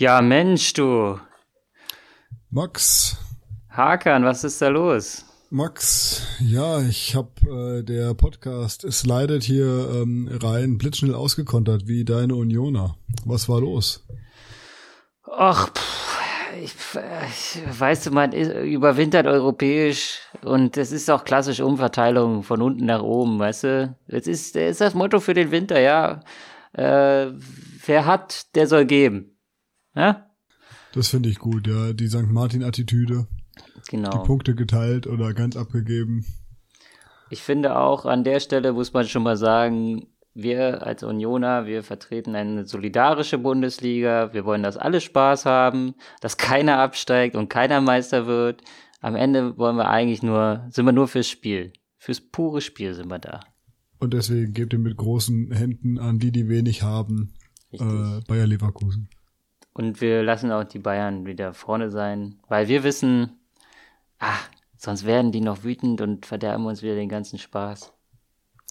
Ja, Mensch, du. Max. Hakan, was ist da los? Max, ja, ich hab äh, der Podcast slidet hier ähm, rein blitzschnell ausgekontert wie deine Unioner. Was war los? Ach, pff, ich, ich, weißt du, man überwintert europäisch und es ist auch klassisch Umverteilung von unten nach oben, weißt du? Das ist, das ist das Motto für den Winter, ja. Äh, wer hat, der soll geben. Ja? Das finde ich gut, ja. Die St. Martin-Attitüde. Genau. Die Punkte geteilt oder ganz abgegeben. Ich finde auch, an der Stelle muss man schon mal sagen, wir als Unioner, wir vertreten eine solidarische Bundesliga. Wir wollen, dass alle Spaß haben, dass keiner absteigt und keiner Meister wird. Am Ende wollen wir eigentlich nur, sind wir nur fürs Spiel. Fürs pure Spiel sind wir da. Und deswegen gebt ihr mit großen Händen an die, die wenig haben, äh, Bayer Leverkusen. Und wir lassen auch die Bayern wieder vorne sein, weil wir wissen, ach, sonst werden die noch wütend und verderben uns wieder den ganzen Spaß.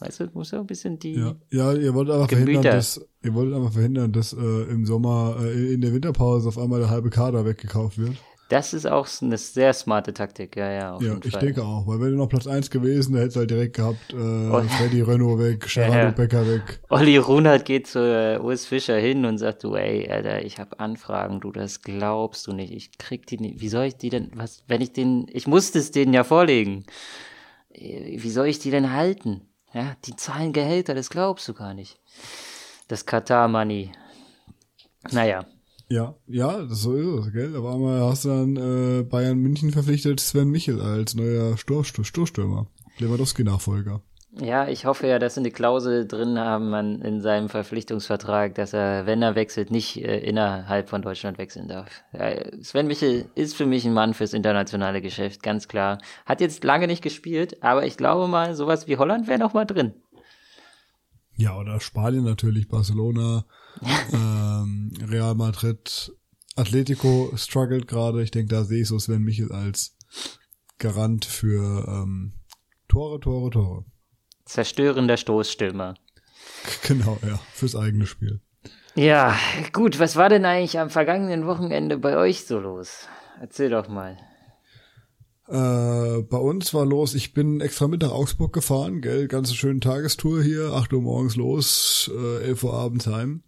Weißt du, muss ja ein bisschen die. Ja, ja ihr wollt aber verhindern, dass ihr wollt aber verhindern, dass äh, im Sommer äh, in der Winterpause auf einmal der halbe Kader weggekauft wird. Das ist auch eine sehr smarte Taktik, ja, ja. Ja, ich Fall. denke auch, weil wenn du noch Platz 1 gewesen, da hättest du halt direkt gehabt, äh, Oh. Freddy Renault weg, Gerardo Ja, ja. Becker weg. Olli Runert geht zu äh, Urs Fischer hin und sagt, du, ey, Alter, ich habe Anfragen, du, das glaubst du nicht. Ich krieg die nicht. Wie soll ich die denn, was, wenn ich den, ich musste es denen ja vorlegen. Äh, Wie soll ich die denn halten? Ja, die zahlen Gehälter, das glaubst du gar nicht. Das Katar-Money. Naja, Ja, ja, das so ist es, gell? Aber einmal hast du dann äh, Bayern München verpflichtet Sven Michel als neuer Stur Stur Stoßstürmer. Lewandowski-Nachfolger. Ja, ich hoffe ja, dass sie eine Klausel drin haben man in seinem Verpflichtungsvertrag, dass er, wenn er wechselt, nicht äh, innerhalb von Deutschland wechseln darf. Ja, Sven Michel ist für mich ein Mann fürs internationale Geschäft, ganz klar. Hat jetzt lange nicht gespielt, aber ich glaube mal, sowas wie Holland wäre noch mal drin. Ja, oder Spanien natürlich, Barcelona, ähm, Real Madrid, Atletico struggelt gerade. Ich denke, da sehe ich so Sven Michel als Garant für ähm, Tore, Tore, Tore. Zerstörender Stoßstürmer. Genau, ja, fürs eigene Spiel. Ja, gut, was war denn eigentlich am vergangenen Wochenende bei euch so los? Erzähl doch mal. Äh, bei uns war los, ich bin extra mit nach Augsburg gefahren, gell, ganze schöne Tagestour hier, 8 Uhr morgens los, äh, 11 Uhr abends heim.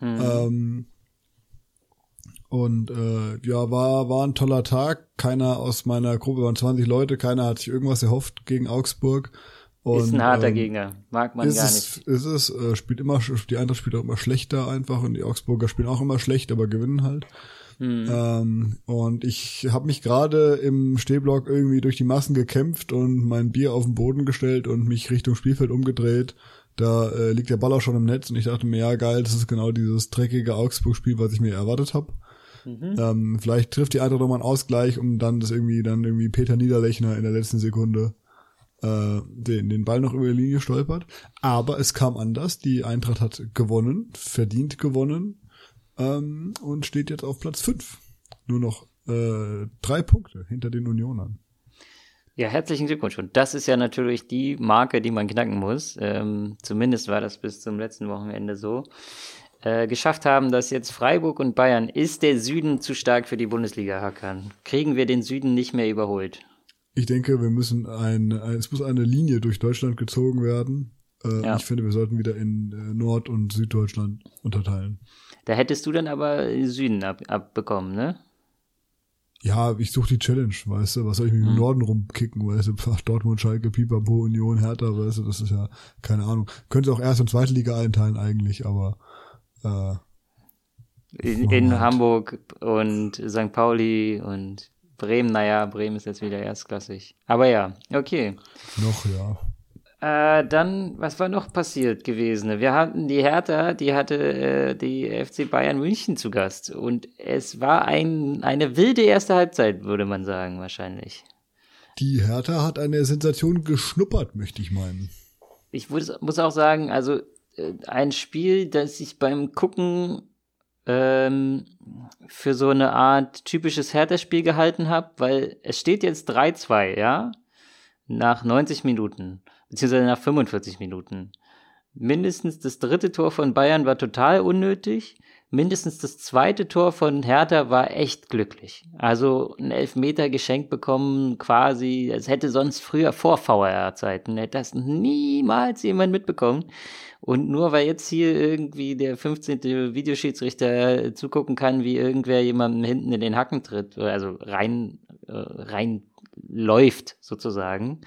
Ähm, und äh, ja, war, war ein toller Tag. Keiner aus meiner Gruppe, waren 20 Leute, keiner hat sich irgendwas erhofft gegen Augsburg. Und, ist ein harter ähm, Gegner, mag man gar es, nicht. ist es, äh, spielt immer, die Eintracht spielt auch immer schlechter einfach und die Augsburger spielen auch immer schlecht, aber gewinnen halt. Hm. Ähm, und ich habe mich gerade im Stehblock irgendwie durch die Massen gekämpft und mein Bier auf den Boden gestellt und mich Richtung Spielfeld umgedreht. Da äh, liegt der Ball auch schon im Netz und ich dachte mir, ja geil, das ist genau dieses dreckige Augsburg-Spiel, was ich mir erwartet habe. Mhm. Ähm, vielleicht trifft die Eintracht nochmal einen Ausgleich, um dann das irgendwie, dann irgendwie Peter Niederlechner in der letzten Sekunde äh, den, den Ball noch über die Linie stolpert. Aber es kam anders. Die Eintracht hat gewonnen, verdient gewonnen ähm, und steht jetzt auf Platz 5. Nur noch äh, drei Punkte hinter den Unionern. Ja, herzlichen Glückwunsch. Und das ist ja natürlich die Marke, die man knacken muss. Ähm, zumindest war das bis zum letzten Wochenende so. Äh, geschafft haben, dass jetzt Freiburg und Bayern. Ist der Süden zu stark für die Bundesliga, Hakan? Kriegen wir den Süden nicht mehr überholt? Ich denke, wir müssen ein, ein es muss eine Linie durch Deutschland gezogen werden. Äh, Ja. Ich finde, wir sollten wieder in äh, Nord- und Süddeutschland unterteilen. Da hättest du dann aber den Süden ab, abbekommen, ne? Ja, ich suche die Challenge, weißt du, was soll ich mich im Norden rumkicken, weißt du, Ach, Dortmund, Schalke, Pipapo, Union, Hertha, weißt du, das ist ja, keine Ahnung. Könnte auch erst und zweite Liga einteilen eigentlich, aber äh, In, in. Hamburg und St. Pauli und Bremen. Naja, Bremen ist jetzt wieder erstklassig. Aber ja, okay. noch, ja. Äh, dann, was war noch passiert gewesen? Wir hatten die Hertha, die hatte äh, die FC Bayern München zu Gast. Und es war ein, eine wilde erste Halbzeit, würde man sagen, wahrscheinlich. Die Hertha hat eine Sensation geschnuppert, möchte ich meinen. Ich muss, muss auch sagen, also äh, ein Spiel, das ich beim Gucken ähm, für so eine Art typisches Hertha-Spiel gehalten habe, weil es steht jetzt 3-2, ja? Nach 90 Minuten, beziehungsweise nach 45 Minuten. Mindestens das dritte Tor von Bayern war total unnötig. mindestens das zweite Tor von Hertha war echt glücklich. Also ein Elfmeter geschenkt bekommen, quasi, es hätte sonst früher vor VR-Zeiten, hätte das niemals jemand mitbekommen. Und nur weil jetzt hier irgendwie der 15. Videoschiedsrichter zugucken kann, wie irgendwer jemandem hinten in den Hacken tritt, also rein, äh, rein läuft sozusagen,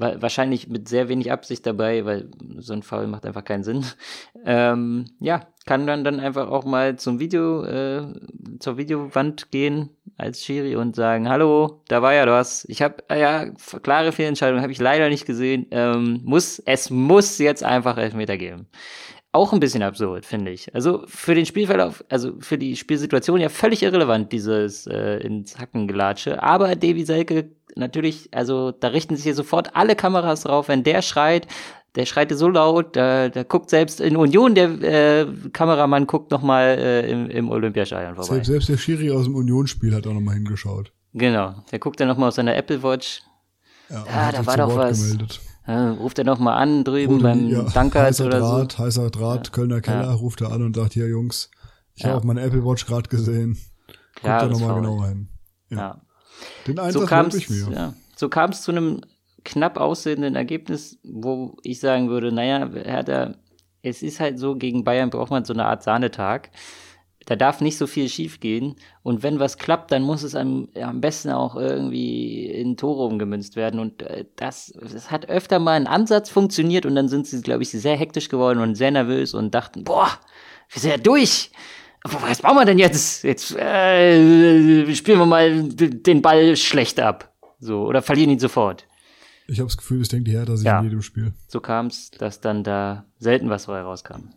wahrscheinlich mit sehr wenig Absicht dabei, weil so ein Foul macht einfach keinen Sinn. Ähm, ja, kann dann dann einfach auch mal zum Video, äh, zur Videowand gehen als Schiri und sagen, hallo, da war ja was. Ich habe äh, ja klare Fehlentscheidung, habe ich leider nicht gesehen. Ähm, muss, es muss jetzt einfach Elfmeter geben. Auch ein bisschen absurd, finde ich. Also für den Spielverlauf, also für die Spielsituation ja völlig irrelevant, dieses äh, ins Hacken gelatsche. Aber Davy Selke natürlich, also da richten sich hier sofort alle Kameras drauf, wenn der schreit, der schreit so laut, da, da guckt selbst in Union der äh, Kameramann guckt noch mal äh, im, im Olympiastadion vorbei. Selbst, selbst der Schiri aus dem Unionsspiel hat auch noch mal hingeschaut. Genau, der guckt dann noch mal auf seiner Apple Watch. Ja, ah, da war doch Wort was. Gemeldet. Ja, ruft er noch mal an drüben Rudi, beim ja, Dankers oder Draht, so. Heißer Draht, ja. Kölner Keller, ja. ruft er an und sagt, hier Jungs, ich ja. habe meine Apple Watch gerade gesehen. Guckt da noch mal genauer hin. Ja. Den Einsatz so kam's, ich mir. Ja, so kam es zu einem knapp aussehenden Ergebnis, wo ich sagen würde, naja, Hertha, es ist halt so, gegen Bayern braucht man so eine Art Sahnetag. Da darf nicht so viel schiefgehen. Und wenn was klappt, dann muss es am, am besten auch irgendwie in Tore umgemünzt werden. Und äh, das, das hat öfter mal ein Ansatz funktioniert und dann sind sie, glaube ich, sehr hektisch geworden und sehr nervös und dachten, boah, wir sind ja durch was machen wir denn jetzt? Jetzt äh, spielen wir mal den Ball schlecht ab. So, oder verlieren ihn sofort. Ich habe das Gefühl, es denkt die Hertha sich ja. in jedem Spiel. So kam es, dass dann da selten was vorher rauskam.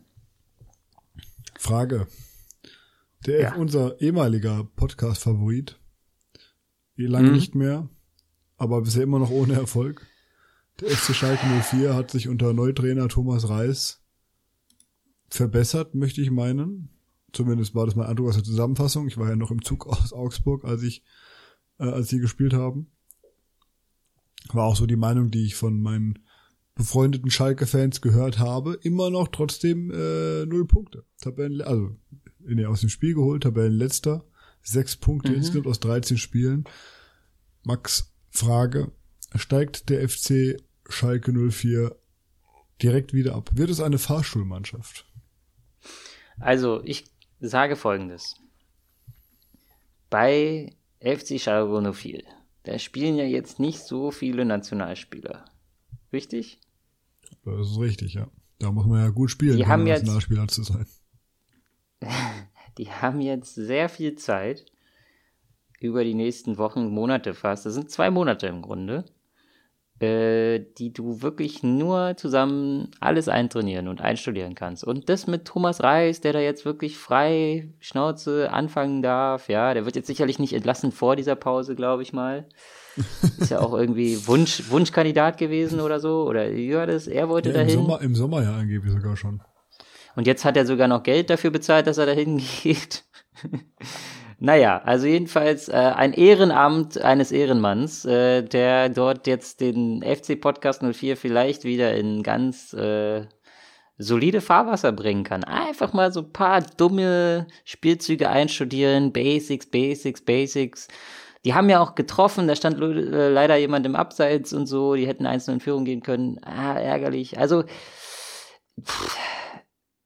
Frage. Der ja. unser ehemaliger Podcast-Favorit, eh lange mhm. nicht mehr, aber bisher immer noch ohne Erfolg. Der FC Schalke 04 hat sich unter Neutrainer Thomas Reis verbessert, möchte ich meinen. Zumindest war das mein Eindruck aus der Zusammenfassung. Ich war ja noch im Zug aus Augsburg, als ich, äh, als sie gespielt haben. War auch so die Meinung, die ich von meinen befreundeten Schalke-Fans gehört habe. Immer noch trotzdem äh, null Punkte. Tabellen, also in der aus dem Spiel geholt, Tabellenletzter. Sechs Punkte mhm. insgesamt aus 13 Spielen. Max, Frage. Steigt der FC Schalke 04 direkt wieder ab? Wird es eine Fahrschulmannschaft? Also, ich sage folgendes. Bei FC Schalke 04, da spielen ja jetzt nicht so viele Nationalspieler. Richtig? Das ist richtig, ja. Da muss man ja gut spielen, die haben jetzt, Nationalspieler zu sein. Die haben jetzt sehr viel Zeit über die nächsten Wochen, Monate fast. Das sind zwei Monate im Grunde, äh, die du wirklich nur zusammen alles eintrainieren und einstudieren kannst. Und das mit Thomas Reis, der da jetzt wirklich frei Schnauze anfangen darf, ja, der wird jetzt sicherlich nicht entlassen vor dieser Pause, glaube ich mal. Ist ja auch irgendwie Wunsch, Wunschkandidat gewesen oder so. Oder war das? Er wollte ja, dahin. Im Sommer, Im Sommer ja angeblich sogar schon. Und jetzt hat er sogar noch Geld dafür bezahlt, dass er dahin geht. Naja, also jedenfalls äh, ein Ehrenamt eines Ehrenmanns, äh, der dort jetzt den FC Podcast 04 vielleicht wieder in ganz äh, solide Fahrwasser bringen kann. Einfach mal so ein paar dumme Spielzüge einstudieren, Basics, Basics, Basics. Die haben ja auch getroffen, da stand äh, leider jemand im Abseits und so, die hätten einzeln in Führung gehen können. Ah, ärgerlich. Also, pff,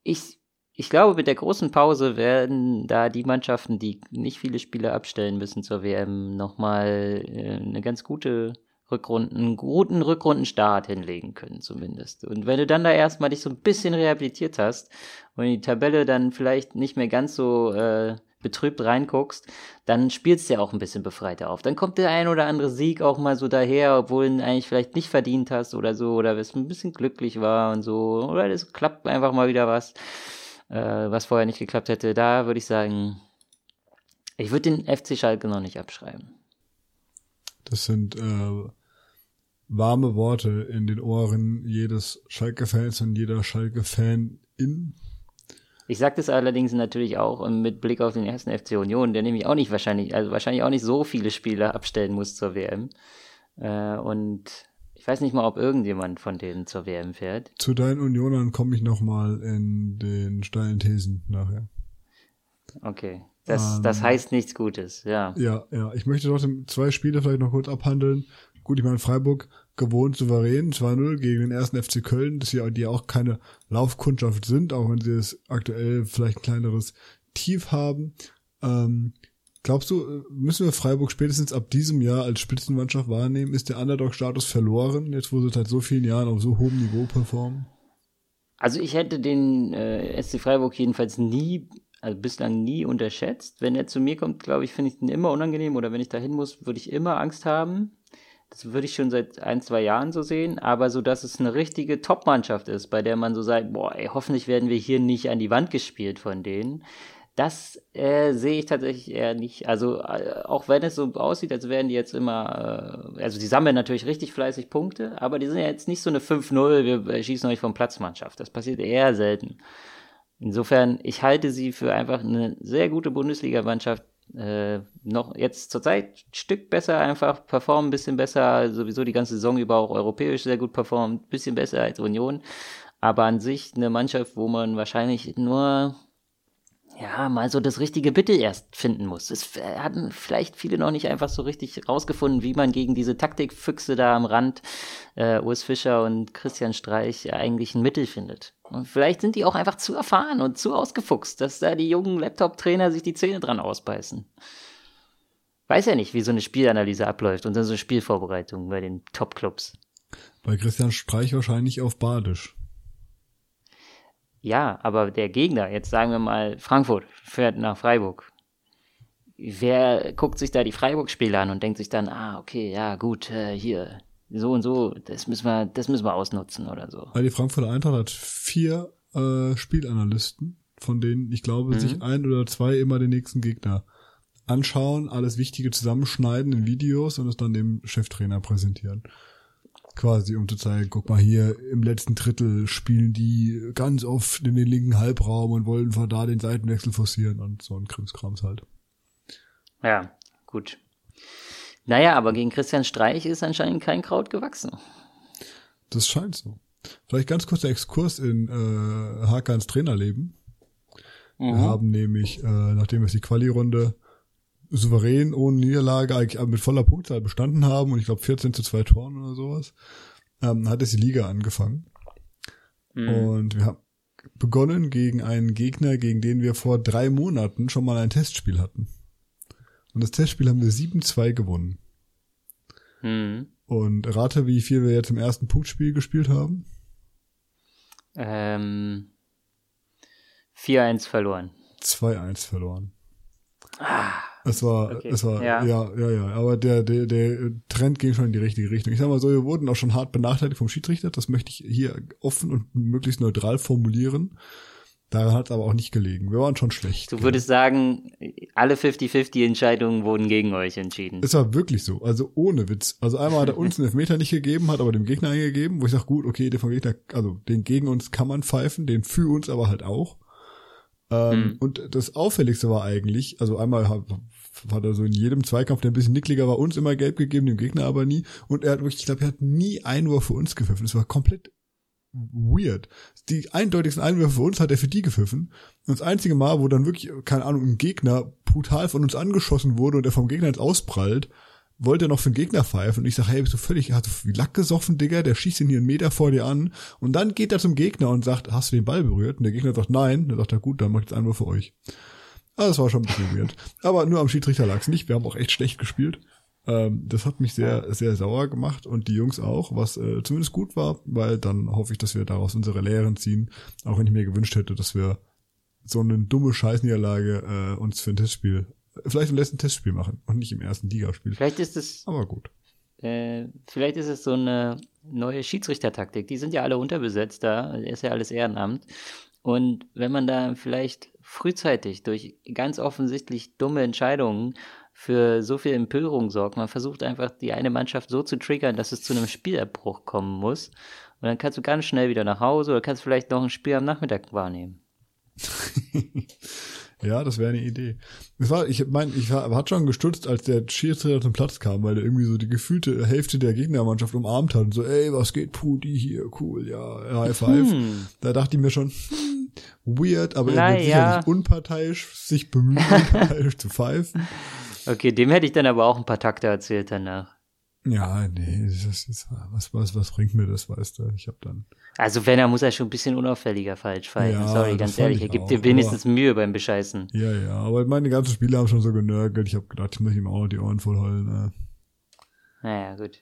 ich, ich glaube, mit der großen Pause werden da die Mannschaften, die nicht viele Spiele abstellen müssen zur WM, nochmal äh, eine ganz gute Rückrunden, einen guten Rückrundenstart hinlegen können, zumindest. Und wenn du dann da erstmal dich so ein bisschen rehabilitiert hast und die Tabelle dann vielleicht nicht mehr ganz so äh, betrübt reinguckst, dann spielst du ja auch ein bisschen befreiter auf. Dann kommt der ein oder andere Sieg auch mal so daher, obwohl du ihn eigentlich vielleicht nicht verdient hast oder so, oder es ein bisschen glücklich war und so, oder es klappt einfach mal wieder was äh, was vorher nicht geklappt hätte. Da würde ich sagen, ich würde den FC Schalke noch nicht abschreiben. Das sind äh, warme Worte in den Ohren jedes Schalke-Fans und jeder Schalke-Fan in. Ich sage das allerdings natürlich auch mit Blick auf den ersten FC Union, der nämlich auch nicht wahrscheinlich, also wahrscheinlich auch nicht so viele Spieler abstellen muss zur WM. Äh, und ich weiß nicht mal, ob irgendjemand von denen zur WM fährt. Zu deinen Unionern komme ich nochmal in den steilen Thesen nachher. okay. Das, ähm, das heißt nichts Gutes, ja. Ja, ja. Ich möchte trotzdem zwei Spiele vielleicht noch kurz abhandeln. Gut, ich meine, Freiburg gewohnt souverän, 2-0 gegen den ersten FC Köln, dass ja, die auch keine Laufkundschaft sind, auch wenn sie es aktuell vielleicht ein kleineres Tief haben. Ähm, glaubst du, müssen wir Freiburg spätestens ab diesem Jahr als Spitzenmannschaft wahrnehmen? Ist der Underdog-Status verloren, jetzt wo sie seit so vielen Jahren auf so hohem Niveau performen? Also ich hätte den äh, SC Freiburg jedenfalls nie, also bislang nie unterschätzt. Wenn er zu mir kommt, glaube ich, finde ich ihn immer unangenehm oder wenn ich dahin muss, würde ich immer Angst haben. Das würde ich schon seit ein, zwei Jahren so sehen, aber so, dass es eine richtige Top-Mannschaft ist, bei der man so sagt, boah, ey, hoffentlich werden wir hier nicht an die Wand gespielt von denen. Das äh, sehe ich tatsächlich eher nicht. Also äh, auch wenn es so aussieht, als wären die jetzt immer, äh, also die sammeln natürlich richtig fleißig Punkte, aber die sind ja jetzt nicht so eine 5-0, wir schießen euch vom Platzmannschaft. Das passiert eher selten. Insofern, ich halte sie für einfach eine sehr gute Bundesliga-Mannschaft, äh, noch jetzt zurzeit ein Stück besser einfach, performen ein bisschen besser, sowieso die ganze Saison über auch europäisch sehr gut performt, ein bisschen besser als Union. Aber an sich eine Mannschaft, wo man wahrscheinlich nur ja, mal so das richtige Bitte erst finden muss. Es hatten vielleicht viele noch nicht einfach so richtig rausgefunden, wie man gegen diese Taktikfüchse da am Rand, äh, Urs Fischer und Christian Streich, eigentlich ein Mittel findet. Und vielleicht sind die auch einfach zu erfahren und zu ausgefuchst, dass da die jungen Laptop-Trainer sich die Zähne dran ausbeißen. Weiß ja nicht, wie so eine Spielanalyse abläuft und dann so eine Spielvorbereitung bei den Top-Clubs. Bei Christian Streich wahrscheinlich auf Badisch. Ja, aber der Gegner, jetzt sagen wir mal Frankfurt, fährt nach Freiburg. Wer guckt sich da die Freiburg-Spiele an und denkt sich dann, ah, okay, ja, gut, äh, hier, so und so, das müssen wir, das müssen wir ausnutzen oder so. Weil die Frankfurter Eintracht hat vier äh, Spielanalysten, von denen ich glaube, mhm. sich ein oder zwei immer den nächsten Gegner anschauen, alles Wichtige zusammenschneiden in Videos und es dann dem Cheftrainer präsentieren quasi, um zu zeigen, guck mal hier, im letzten Drittel spielen die ganz oft in den linken Halbraum und wollen von da den Seitenwechsel forcieren und so ein Krimskrams halt. Ja, gut. Naja, aber gegen Christian Streich ist anscheinend kein Kraut gewachsen. Das scheint so. Vielleicht ganz kurzer Exkurs in äh, Hakans Trainerleben. Mhm. Wir haben nämlich, äh, nachdem wir die Quali-Runde souverän ohne Niederlage eigentlich mit voller Punktzahl bestanden haben und ich glaube 14 zu 2 Toren oder sowas, ähm, hat es die Liga angefangen. Mhm. Und wir haben begonnen gegen einen Gegner, gegen den wir vor drei Monaten schon mal ein Testspiel hatten. Und das Testspiel haben wir 7-2 gewonnen. Mhm. Und rate, wie viel wir jetzt im ersten Punktspiel gespielt haben? Ähm, 4-1 verloren. 2-1 verloren. Ah. Es war, okay. es war, ja. ja, ja, ja. Aber der, der, der Trend ging schon in die richtige Richtung. Ich sag mal so, wir wurden auch schon hart benachteiligt vom Schiedsrichter. Das möchte ich hier offen und möglichst neutral formulieren. Daran hat es aber auch nicht gelegen. Wir waren schon schlecht. Du würdest ja. sagen, alle 50-50 Entscheidungen wurden gegen euch entschieden. Es war wirklich so. Also ohne Witz. Also einmal hat er uns einen Elfmeter nicht gegeben, hat aber dem Gegner eingegeben, wo ich sage, gut, okay, der vom Gegner, also den gegen uns kann man pfeifen, den für uns aber halt auch. Ähm, hm. Und das Auffälligste war eigentlich, also einmal hat er so in jedem Zweikampf, der ein bisschen nickliger war, uns immer gelb gegeben, dem Gegner aber nie. Und er hat wirklich, ich glaube, er hat nie Einwurf für uns gepfiffen. Das war komplett weird. Die eindeutigsten Einwürfe für uns hat er für die gepfiffen. Und das einzige Mal, wo dann wirklich, keine Ahnung, ein Gegner brutal von uns angeschossen wurde und er vom Gegner jetzt ausprallt, wollte noch für den Gegner pfeifen. Und ich sage, hey, bist du völlig, hast du wie Lack gesoffen, Digga? Der schießt ihn hier einen Meter vor dir an. Und dann geht er zum Gegner und sagt, hast du den Ball berührt? Und der Gegner sagt, nein. Dann sagt er, gut, dann mach ich jetzt Einwurf für euch. Ah, das war schon ein bisschen weird. Aber nur am Schiedsrichter lag's nicht. Wir haben auch echt schlecht gespielt. Ähm, das hat mich sehr, sehr sauer gemacht und die Jungs auch, was äh, zumindest gut war, weil dann hoffe ich, dass wir daraus unsere Lehren ziehen. Auch wenn ich mir gewünscht hätte, dass wir so eine dumme Scheißniederlage äh, uns für ein Testspiel, vielleicht im letzten Testspiel machen und nicht im ersten Ligaspiel. Vielleicht ist es. Aber gut. Äh, vielleicht ist es so eine neue Schiedsrichtertaktik. Die sind ja alle unterbesetzt da, ist ja alles Ehrenamt. Und wenn man da vielleicht frühzeitig durch ganz offensichtlich dumme Entscheidungen für so viel Empörung sorgt, man versucht einfach die eine Mannschaft so zu triggern, dass es zu einem Spielerbruch kommen muss. Und dann kannst du ganz schnell wieder nach Hause oder kannst vielleicht noch ein Spiel am Nachmittag wahrnehmen. ja, das wäre eine Idee. Das war, ich meine, ich war, hat schon gestutzt, als der Schiedsrichter zum Platz kam, weil er irgendwie so die gefühlte Hälfte der Gegnermannschaft umarmt hat und so, ey, was geht, Pudi hier, cool, ja, High Five. Hm. Da dachte ich mir schon, hm, weird, aber Na, er wird ja. sicherlich unparteiisch sich bemühen, unparteiisch zu pfeifen. Okay, dem hätte ich dann aber auch ein paar Takte erzählt danach. Ja, nee, das ist, was, was, was bringt mir das, weißt du? Ich hab dann. Also wenn, er muss er schon ein bisschen unauffälliger falsch pfeifen. Ja, Sorry, ganz ehrlich, ich er gibt dir wenigstens aber- Mühe beim Bescheißen. Ja, ja, aber meine ganzen Spieler haben schon so genörgelt. Ich habe gedacht, ich muss ihm auch noch die Ohren voll heulen. Äh. Naja, gut.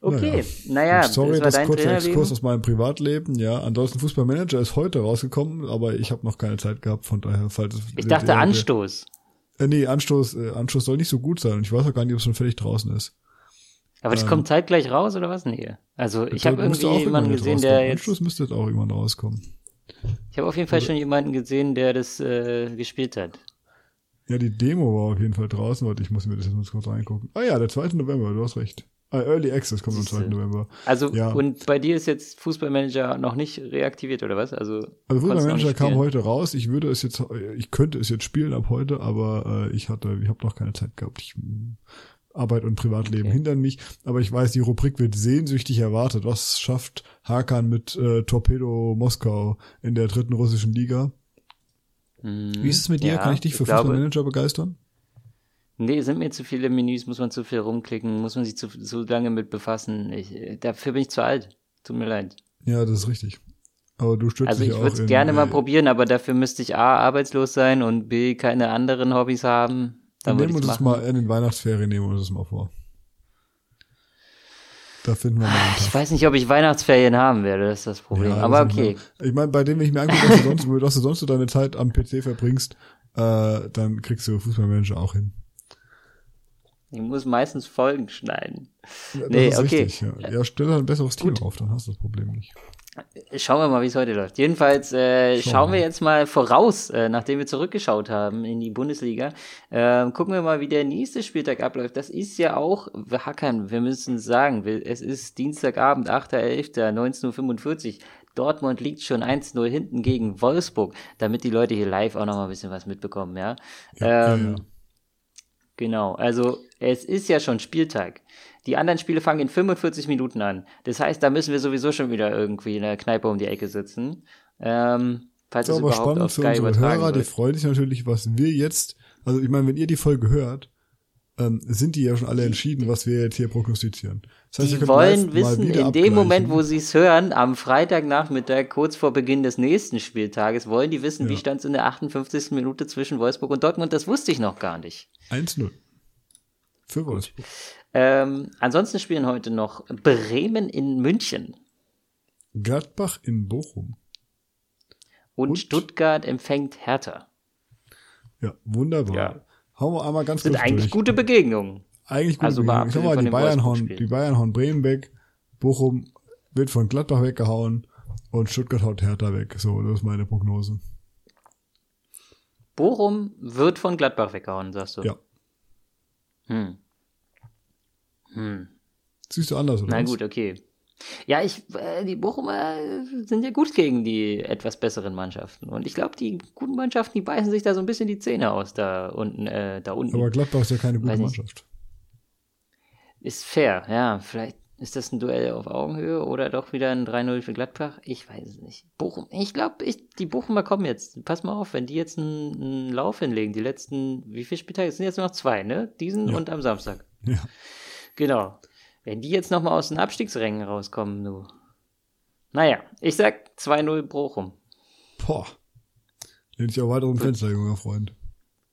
Okay, naja, Gut, Sorry, das war das dein kurze. Exkurs aus meinem Privatleben. Ja, ansonsten Fußballmanager ist heute rausgekommen, aber ich habe noch keine Zeit gehabt, von daher, falls. Ich dachte Anstoß. Äh, nee, Anstoß, äh, Anstoß soll nicht so gut sein und ich weiß auch gar nicht, ob es schon völlig draußen ist. Aber das ähm, kommt zeitgleich raus oder was? Nee. Also ich habe irgendwie auch jemanden gesehen, der jetzt. Anstoß müsste jetzt auch irgendwann rauskommen. Ich habe auf jeden Fall schon jemanden gesehen, der das äh, gespielt hat. Ja, die Demo war auf jeden Fall draußen. Warte, ich muss mir das jetzt mal kurz reingucken. Ah ja, der 2. November, du hast recht. Ah, Early Access kommt am Siehste. 2. November. Also Ja. und bei dir ist jetzt Fußballmanager noch nicht reaktiviert oder was? Also Also Fußballmanager kam heute raus. Ich würde es jetzt, ich könnte es jetzt spielen ab heute, aber äh, ich hatte, ich habe noch keine Zeit gehabt. Ich, Arbeit und Privatleben Okay. hindern mich. Aber ich weiß, die Rubrik wird sehnsüchtig erwartet. Was schafft Hakan mit äh, Torpedo Moskau in der dritten russischen Liga? Hm, Wie ist es mit dir? ja, Kann ich dich für Fußballmanager begeistern? Nee, sind mir zu viele Menüs, muss man zu viel rumklicken, muss man sich zu, zu lange mit befassen. Ich, dafür bin ich zu alt. Tut mir leid. Ja, das ist richtig. Aber du stürzt Also dich ich auch würde es gerne mal äh, probieren, aber dafür müsste ich A, arbeitslos sein und B, keine anderen Hobbys haben. Dann nehmen ich wir uns machen. mal in den Weihnachtsferien, nehmen wir uns das mal vor. Da finden wir mal einen Ich Tag. weiß nicht, ob ich Weihnachtsferien haben werde, das ist das Problem. Ja, aber das okay. mal- Ich meine, bei dem, wenn ich mir angucke, was du sonst, was du sonst so deine Zeit am PC verbringst, äh, dann kriegst du Fußballmanager auch hin. Ich muss meistens Folgen schneiden. Ja, Nee, das ist okay. richtig. Ja, ja stell da ein besseres Team Gut. auf, dann hast du das Problem nicht. Schauen wir mal, wie es heute läuft. Jedenfalls äh, Schauen schauen wir jetzt mal voraus, äh, nachdem wir zurückgeschaut haben in die Bundesliga. Ähm, gucken wir mal, wie der nächste Spieltag abläuft. Das ist ja auch, wir hackern, wir müssen sagen, es ist Dienstagabend, 8.11., 19.45 Uhr. Dortmund liegt schon 1-0 hinten gegen Wolfsburg, damit die Leute hier live auch noch mal ein bisschen was mitbekommen, ja. Ja, ähm, ja. Genau, also es ist ja schon Spieltag. Die anderen Spiele fangen in 45 Minuten an. Das heißt, da müssen wir sowieso schon wieder irgendwie in der Kneipe um die Ecke sitzen. Ähm, falls Das es ist aber überhaupt spannend für Sky unsere Hörer, die wird. freuen sich natürlich, was wir jetzt, also ich meine, wenn ihr die Folge hört, ähm, sind die ja schon alle entschieden, was wir jetzt hier prognostizieren. Das heißt, Die wollen wissen, in dem Moment, wo sie es hören, am Freitagnachmittag, kurz vor Beginn des nächsten Spieltages, wollen die wissen, wie Ja. stand es in der 58. Minute zwischen Wolfsburg und Dortmund. Das wusste ich noch gar nicht. 1-0. Für Wolfsburg. Ähm, ansonsten spielen heute noch Bremen in München Gladbach in Bochum. und, Und? Stuttgart empfängt Hertha. Ja, wunderbar. Ja. Hauen wir einmal ganz Sind kurz eigentlich durch. gute Begegnungen. Eigentlich gut. Also mal ich mal, die Bayern, hauen, die Bayern hauen Bremen weg, Bochum wird von Gladbach weggehauen und Stuttgart haut Hertha weg. So, das ist meine Prognose. Bochum wird von Gladbach weggehauen, sagst du. Ja. Hm. Hm. Siehst du anders, oder? Na was? gut, okay. Ja, ich, äh, die Bochumer sind ja gut gegen die etwas besseren Mannschaften. Und ich glaube, die guten Mannschaften, die beißen sich da so ein bisschen die Zähne aus, da unten, äh, da unten. Aber Gladbach ist ja keine gute. Mannschaft. Ist fair, ja. Vielleicht ist das ein Duell auf Augenhöhe oder doch wieder ein 3-0 für Gladbach? Ich weiß es nicht. Bochum, ich glaube, ich, die Bochumer kommen jetzt. Pass mal auf, wenn die jetzt einen, einen Lauf hinlegen, die letzten, wie viele Spieltage? Es sind jetzt nur noch zwei, ne? Diesen Ja. und am Samstag. Ja. Genau. Wenn die jetzt nochmal aus den Abstiegsrängen rauskommen, du. Naja, ich sag 2-0 Bochum. Boah. Lehn dich auch weiter um Fenster, junger Freund.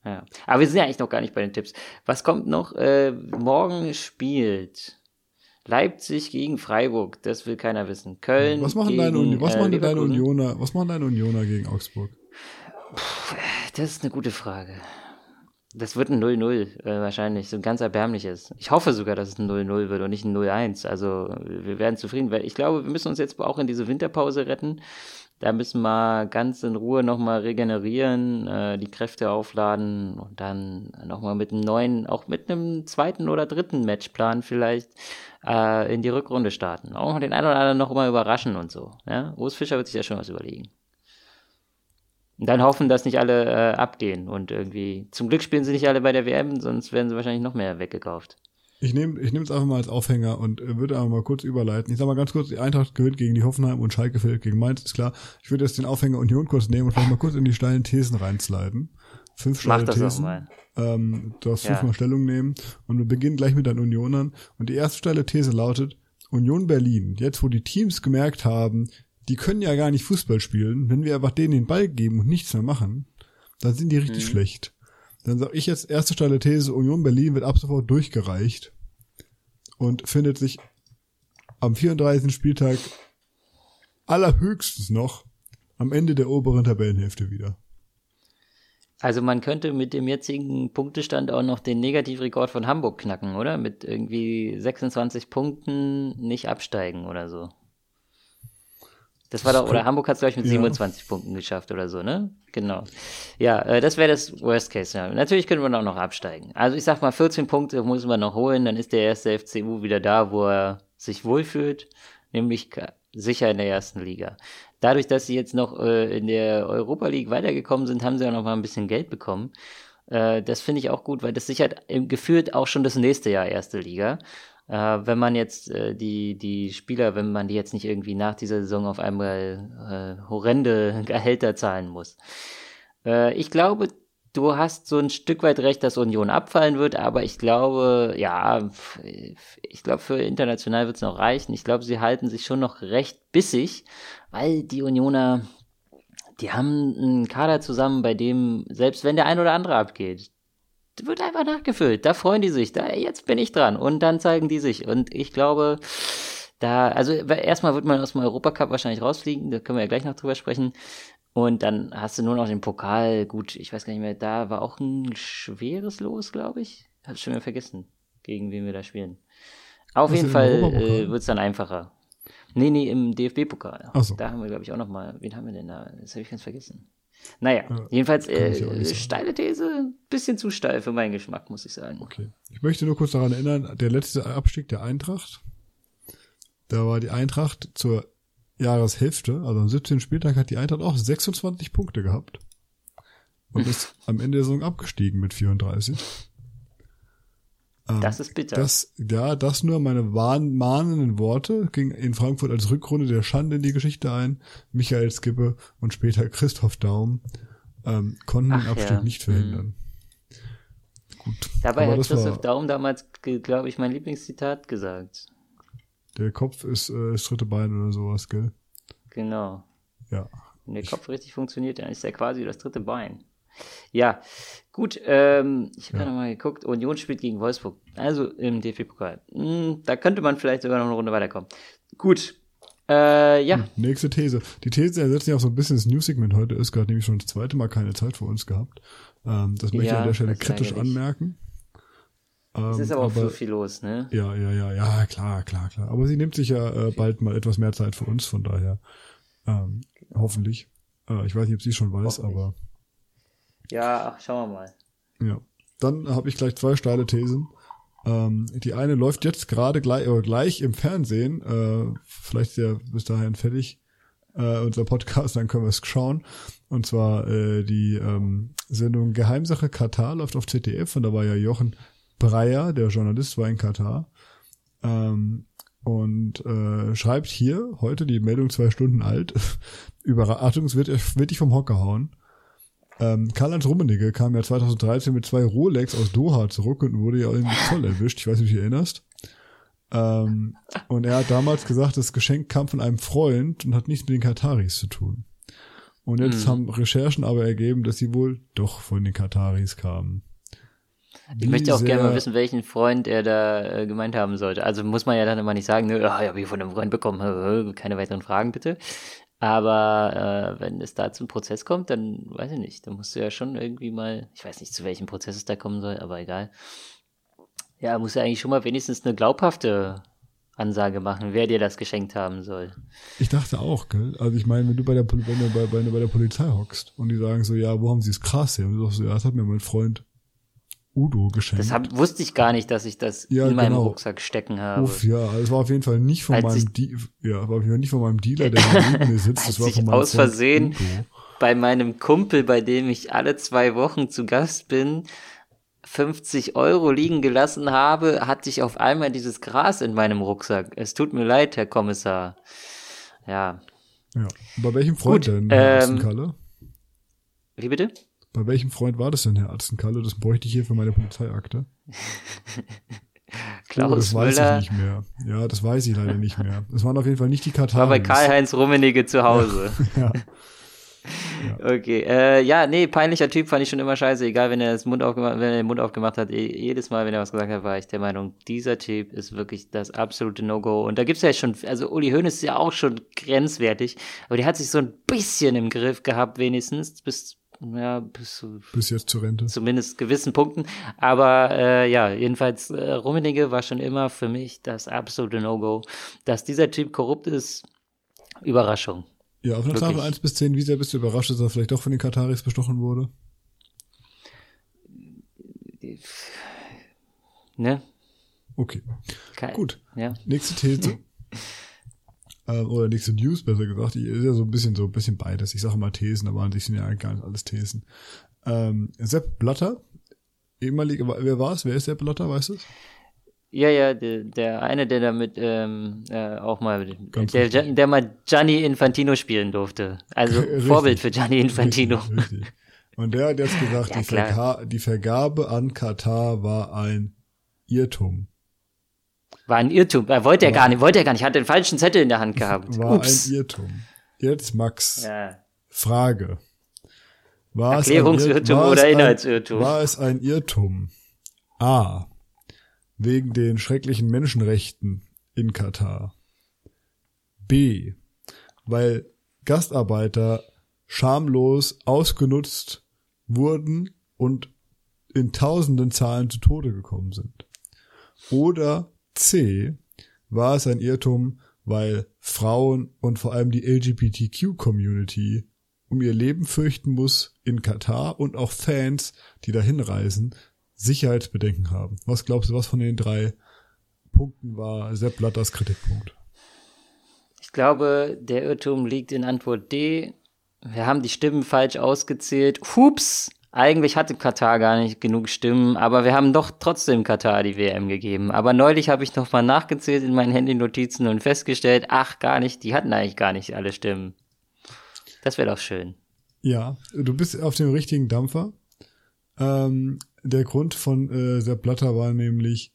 Ja. Aber wir sind ja eigentlich noch gar nicht bei den Tipps. Was kommt noch? Äh, morgen spielt Leipzig gegen Freiburg. Das will keiner wissen. Köln. Was machen gegen, deine, Uni- was äh, machen deine. Unioner, was machen deine Unioner gegen Augsburg? Das ist eine gute Frage. Das wird ein 0-0 äh, wahrscheinlich, so ein ganz erbärmliches. Ich hoffe sogar, dass es ein 0-0 wird und nicht ein 0-1. Also wir werden zufrieden, weil ich glaube, wir müssen uns jetzt auch in diese Winterpause retten. Da müssen wir ganz in Ruhe nochmal regenerieren, äh, die Kräfte aufladen und dann nochmal mit einem neuen, auch mit einem zweiten oder dritten Matchplan vielleicht äh, in die Rückrunde starten. Auch den einen oder anderen noch mal überraschen und so. Ja? Urs Fischer wird sich ja schon was überlegen. Und dann hoffen, dass nicht alle äh, abgehen und irgendwie. Zum Glück spielen sie nicht alle bei der WM, sonst werden sie wahrscheinlich noch mehr weggekauft. Ich nehme ich nehme es einfach mal als Aufhänger und äh, würde einfach mal kurz überleiten. Ich sag mal ganz kurz, die Eintracht gewinnt gegen die Hoffenheim und Schalke fällt gegen Mainz, ist klar. Ich würde jetzt den Aufhänger Union kurz nehmen und vielleicht mal kurz in die steilen Thesen reinsliden. Fünf steile Mach das auch Thesen. mal. Ähm, du darfst Ja. fünfmal Stellung nehmen und wir beginnen gleich mit deinen Unionern. Und die erste steile These lautet, Union Berlin, jetzt wo die Teams gemerkt haben, die können ja gar nicht Fußball spielen, wenn wir einfach denen den Ball geben und nichts mehr machen, dann sind die richtig Mhm. schlecht. Dann sage ich jetzt erste steile These, Union Berlin wird ab sofort durchgereicht und findet sich am 34. Spieltag allerhöchstens noch am Ende der oberen Tabellenhälfte wieder. Also man könnte mit dem jetzigen Punktestand auch noch den Negativrekord von Hamburg knacken, oder? Mit irgendwie 26 Punkten nicht absteigen oder so. Das war doch, oder Hamburg hat es, glaube ich, mit ja. 27 Punkten geschafft oder so, ne? Genau. Ja, äh, das wäre das Worst Case. Ja. Natürlich können wir auch noch absteigen. Also ich sag mal, 14 Punkte müssen wir noch holen, dann ist der erste FCU wieder da, wo er sich wohlfühlt, nämlich sicher in der ersten Liga. Dadurch, dass sie jetzt noch äh, in der Europa League weitergekommen sind, haben sie auch noch mal ein bisschen Geld bekommen. Äh, das finde ich auch gut, weil das sichert im- gefühlt auch schon das nächste Jahr erste Liga. Äh, wenn man jetzt äh, die, die Spieler, wenn man die jetzt nicht irgendwie nach dieser Saison auf einmal äh, horrende Gehälter zahlen muss. Äh, ich glaube, du hast so ein Stück weit recht, dass Union abfallen wird, aber ich glaube, ja, ich glaube, für international wird es noch reichen. Ich glaube, sie halten sich schon noch recht bissig, weil die Unioner, die haben einen Kader zusammen, bei dem, selbst wenn der ein oder andere abgeht, wird einfach nachgefüllt. Da freuen die sich. Da, jetzt bin ich dran. Und dann zeigen die sich. Und ich glaube, da, also erstmal wird man aus dem Europacup wahrscheinlich rausfliegen. Da können wir ja gleich noch drüber sprechen. Und dann hast du nur noch den Pokal. Gut, ich weiß gar nicht mehr. Da war auch ein schweres Los, glaube ich. Hab schon wieder vergessen, gegen wen wir da spielen. Auf Was, jeden Fall äh, wird es dann einfacher. Nee, nee, im DFB-Pokal. So. Da haben wir, glaube ich, auch noch mal. Wen haben wir denn da? Das habe ich ganz vergessen. Naja, Ja, jedenfalls äh, steile These, bisschen zu steil für meinen Geschmack, muss ich sagen. Okay. Ich möchte nur kurz daran erinnern, der letzte Abstieg der Eintracht, da war die Eintracht zur Jahreshälfte, also am 17. Spieltag hat die Eintracht auch 26 Punkte gehabt und ist am Ende der Saison abgestiegen mit 34. Ähm, Das ist bitter. Das, ja, das nur meine warn, mahnenden Worte ging in Frankfurt als Rückrunde der Schande in die Geschichte ein. Michael Skippe und später Christoph Daum ähm, konnten Ach den Abstieg ja. nicht verhindern. Gut. Dabei aber hat Christoph war- Daum damals, glaube ich, mein Lieblingszitat gesagt. Der Kopf ist äh, das dritte Bein oder sowas, gell? Genau. Ja. Wenn der Kopf richtig funktioniert, dann ist er quasi das dritte Bein. Ja, gut, ähm, ich habe Ja. nochmal geguckt, Union spielt gegen Wolfsburg, also im DFB-Pokal. Hm, da könnte man vielleicht sogar noch eine Runde weiterkommen. Gut, äh, ja, Nächste These. Die These ersetzt ja auch so ein bisschen das News-Segment heute. Ist gerade nämlich schon das zweite Mal keine Zeit für uns gehabt. Ähm, das möchte ich Ja, an der Stelle kritisch anmerken. Ähm, es ist aber auch so viel los, ne? Ja, ja, ja, ja, klar, klar, klar. Aber sie nimmt sich ja äh, bald mal etwas mehr Zeit für uns, von daher ähm, hoffentlich. Äh, ich weiß nicht, ob sie es schon weiß, aber Ja, ach, schauen wir mal. ja. Dann habe ich gleich zwei steile Thesen. Ähm, die eine läuft jetzt gerade gleich, äh, gleich im Fernsehen. Äh, vielleicht ist ja bis dahin fertig äh, unser Podcast, dann können wir es schauen. Und zwar äh, die ähm, Sendung Geheimsache Katar läuft auf ZDF und da war ja Jochen Breyer, der Journalist, war in Katar. Ähm, und äh, schreibt hier heute die Meldung zwei Stunden alt. Überraschung, es wird, wird dich vom Hocker hauen. Ähm, Karl-Heinz Rummenigge kam ja 2013 mit zwei Rolex aus Doha zurück und wurde ja im Zoll erwischt. Ich weiß nicht, ob du dich erinnerst. Ähm, und er hat damals gesagt, das Geschenk kam von einem Freund und hat nichts mit den Kataris zu tun. Und jetzt Mhm. haben Recherchen aber ergeben, dass sie wohl doch von den Kataris kamen. Ich möchte auch gerne mal wissen, welchen Freund er da äh, gemeint haben sollte. Also muss man ja dann immer nicht sagen, ne, ah, ich habe hier von einem Freund bekommen, keine weiteren Fragen bitte. Aber äh, wenn es da zum Prozess kommt, dann weiß ich nicht. Dann musst du ja schon irgendwie mal, ich weiß nicht, zu welchem Prozess es da kommen soll, aber egal. Ja, muss ja eigentlich schon mal wenigstens eine glaubhafte Ansage machen, wer dir das geschenkt haben soll. Ich dachte auch, gell? Also ich meine, wenn du bei der, wenn du bei, bei, bei der Polizei hockst und die sagen so, ja, wo haben sie es krass her? Und du sagst so, ja, das hat mir mein Freund Udo geschenkt. Das hab, wusste ich gar nicht, dass ich das Ja, in meinem genau. Rucksack stecken habe. Uff, ja, es war auf jeden Fall nicht von Als meinem Di ja, war auf jeden Fall nicht von meinem Dealer, der neben mir sitzt. Das war ich von meinem aus Versehen- Udo. bei meinem Kumpel, bei dem ich alle zwei Wochen zu Gast bin, 50 Euro liegen gelassen habe, hatte ich auf einmal dieses Gras in meinem Rucksack. Es tut mir leid, Herr Kommissar. Ja. Ja. Bei welchem Freund Gut, denn, Herr ähm, Atzenkalle? Wie bitte? Bei welchem Freund war das denn, Herr Atzenkalle? Das bräuchte ich hier für meine Polizeiakte. oh, Klaus das weiß Müller ich nicht mehr. Ja, das weiß ich leider nicht mehr. Es waren auf jeden Fall nicht die Kataris. war bei Karl-Heinz Rummenigge zu Hause. Ja. Okay, äh, ja, nee, peinlicher Typ fand ich schon immer scheiße, egal wenn er das Mund aufgemacht, wenn er den Mund aufgemacht hat, eh- jedes Mal, wenn er was gesagt hat, war ich der Meinung, dieser Typ ist wirklich das absolute No-Go. Und da gibt's ja schon, also Uli Hoeneß ist ja auch schon grenzwertig, aber der hat sich so ein bisschen im Griff gehabt, wenigstens, bis, ja, bis zu Bis jetzt zur Rente. zumindest gewissen Punkten. Aber äh, ja, jedenfalls, äh, Rummenigge war schon immer für mich das absolute No-Go. Dass dieser Typ korrupt ist, Überraschung. Ja, auf einer. Tafel 1 bis 10, wie sehr bist du überrascht, dass er vielleicht doch von den Kataris bestochen wurde? Ne? Okay, Kein, gut. Ja. Nächste These. ähm, oder nächste News, besser gesagt. Die ist ja so ein bisschen so ein bisschen beides. Ich sage mal Thesen, aber an sich sind ja eigentlich gar nicht alles Thesen. Ähm, Sepp Blatter, ehemaliger, wer war es? Wer ist Sepp Blatter, weißt du? Ja, ja, der, der eine, der damit ähm, äh, auch mal, Ganz der, richtig. der mal Gianni Infantino spielen durfte. Also Richtig. Vorbild für Gianni Infantino. Richtig, richtig. Und der hat jetzt gesagt, Ja, die. Verga die Vergabe an Katar war ein Irrtum. War ein Irrtum. Er wollte er gar nicht, wollte er gar nicht, hat den falschen Zettel in der Hand gehabt. War Ups. ein Irrtum. Jetzt Max, Ja. Frage. War Erklärungsirrtum war oder ein, Inhaltsirrtum? War es ein Irrtum? A. Wegen den schrecklichen Menschenrechten in Katar. B. Weil Gastarbeiter schamlos ausgenutzt wurden und in tausenden Zahlen zu Tode gekommen sind. Oder C. War es ein Irrtum, weil Frauen und vor allem die LGBTQ-Community um ihr Leben fürchten muss in Katar und auch Fans, die dahin reisen, Sicherheitsbedenken haben. Was glaubst du, was von den drei Punkten war Sepp Blatters Kritikpunkt? Ich glaube, der Irrtum liegt in Antwort D. Wir haben die Stimmen falsch ausgezählt. Hups! Eigentlich hatte Katar gar nicht genug Stimmen, aber wir haben doch trotzdem Katar die WM gegeben. Aber neulich habe ich noch mal nachgezählt in meinen Handy-Notizen und festgestellt, ach, gar nicht, die hatten eigentlich gar nicht alle Stimmen. Das wäre doch schön. Ja, du bist auf dem richtigen Dampfer. Ähm, der Grund von äh, Sepp Blatter war nämlich,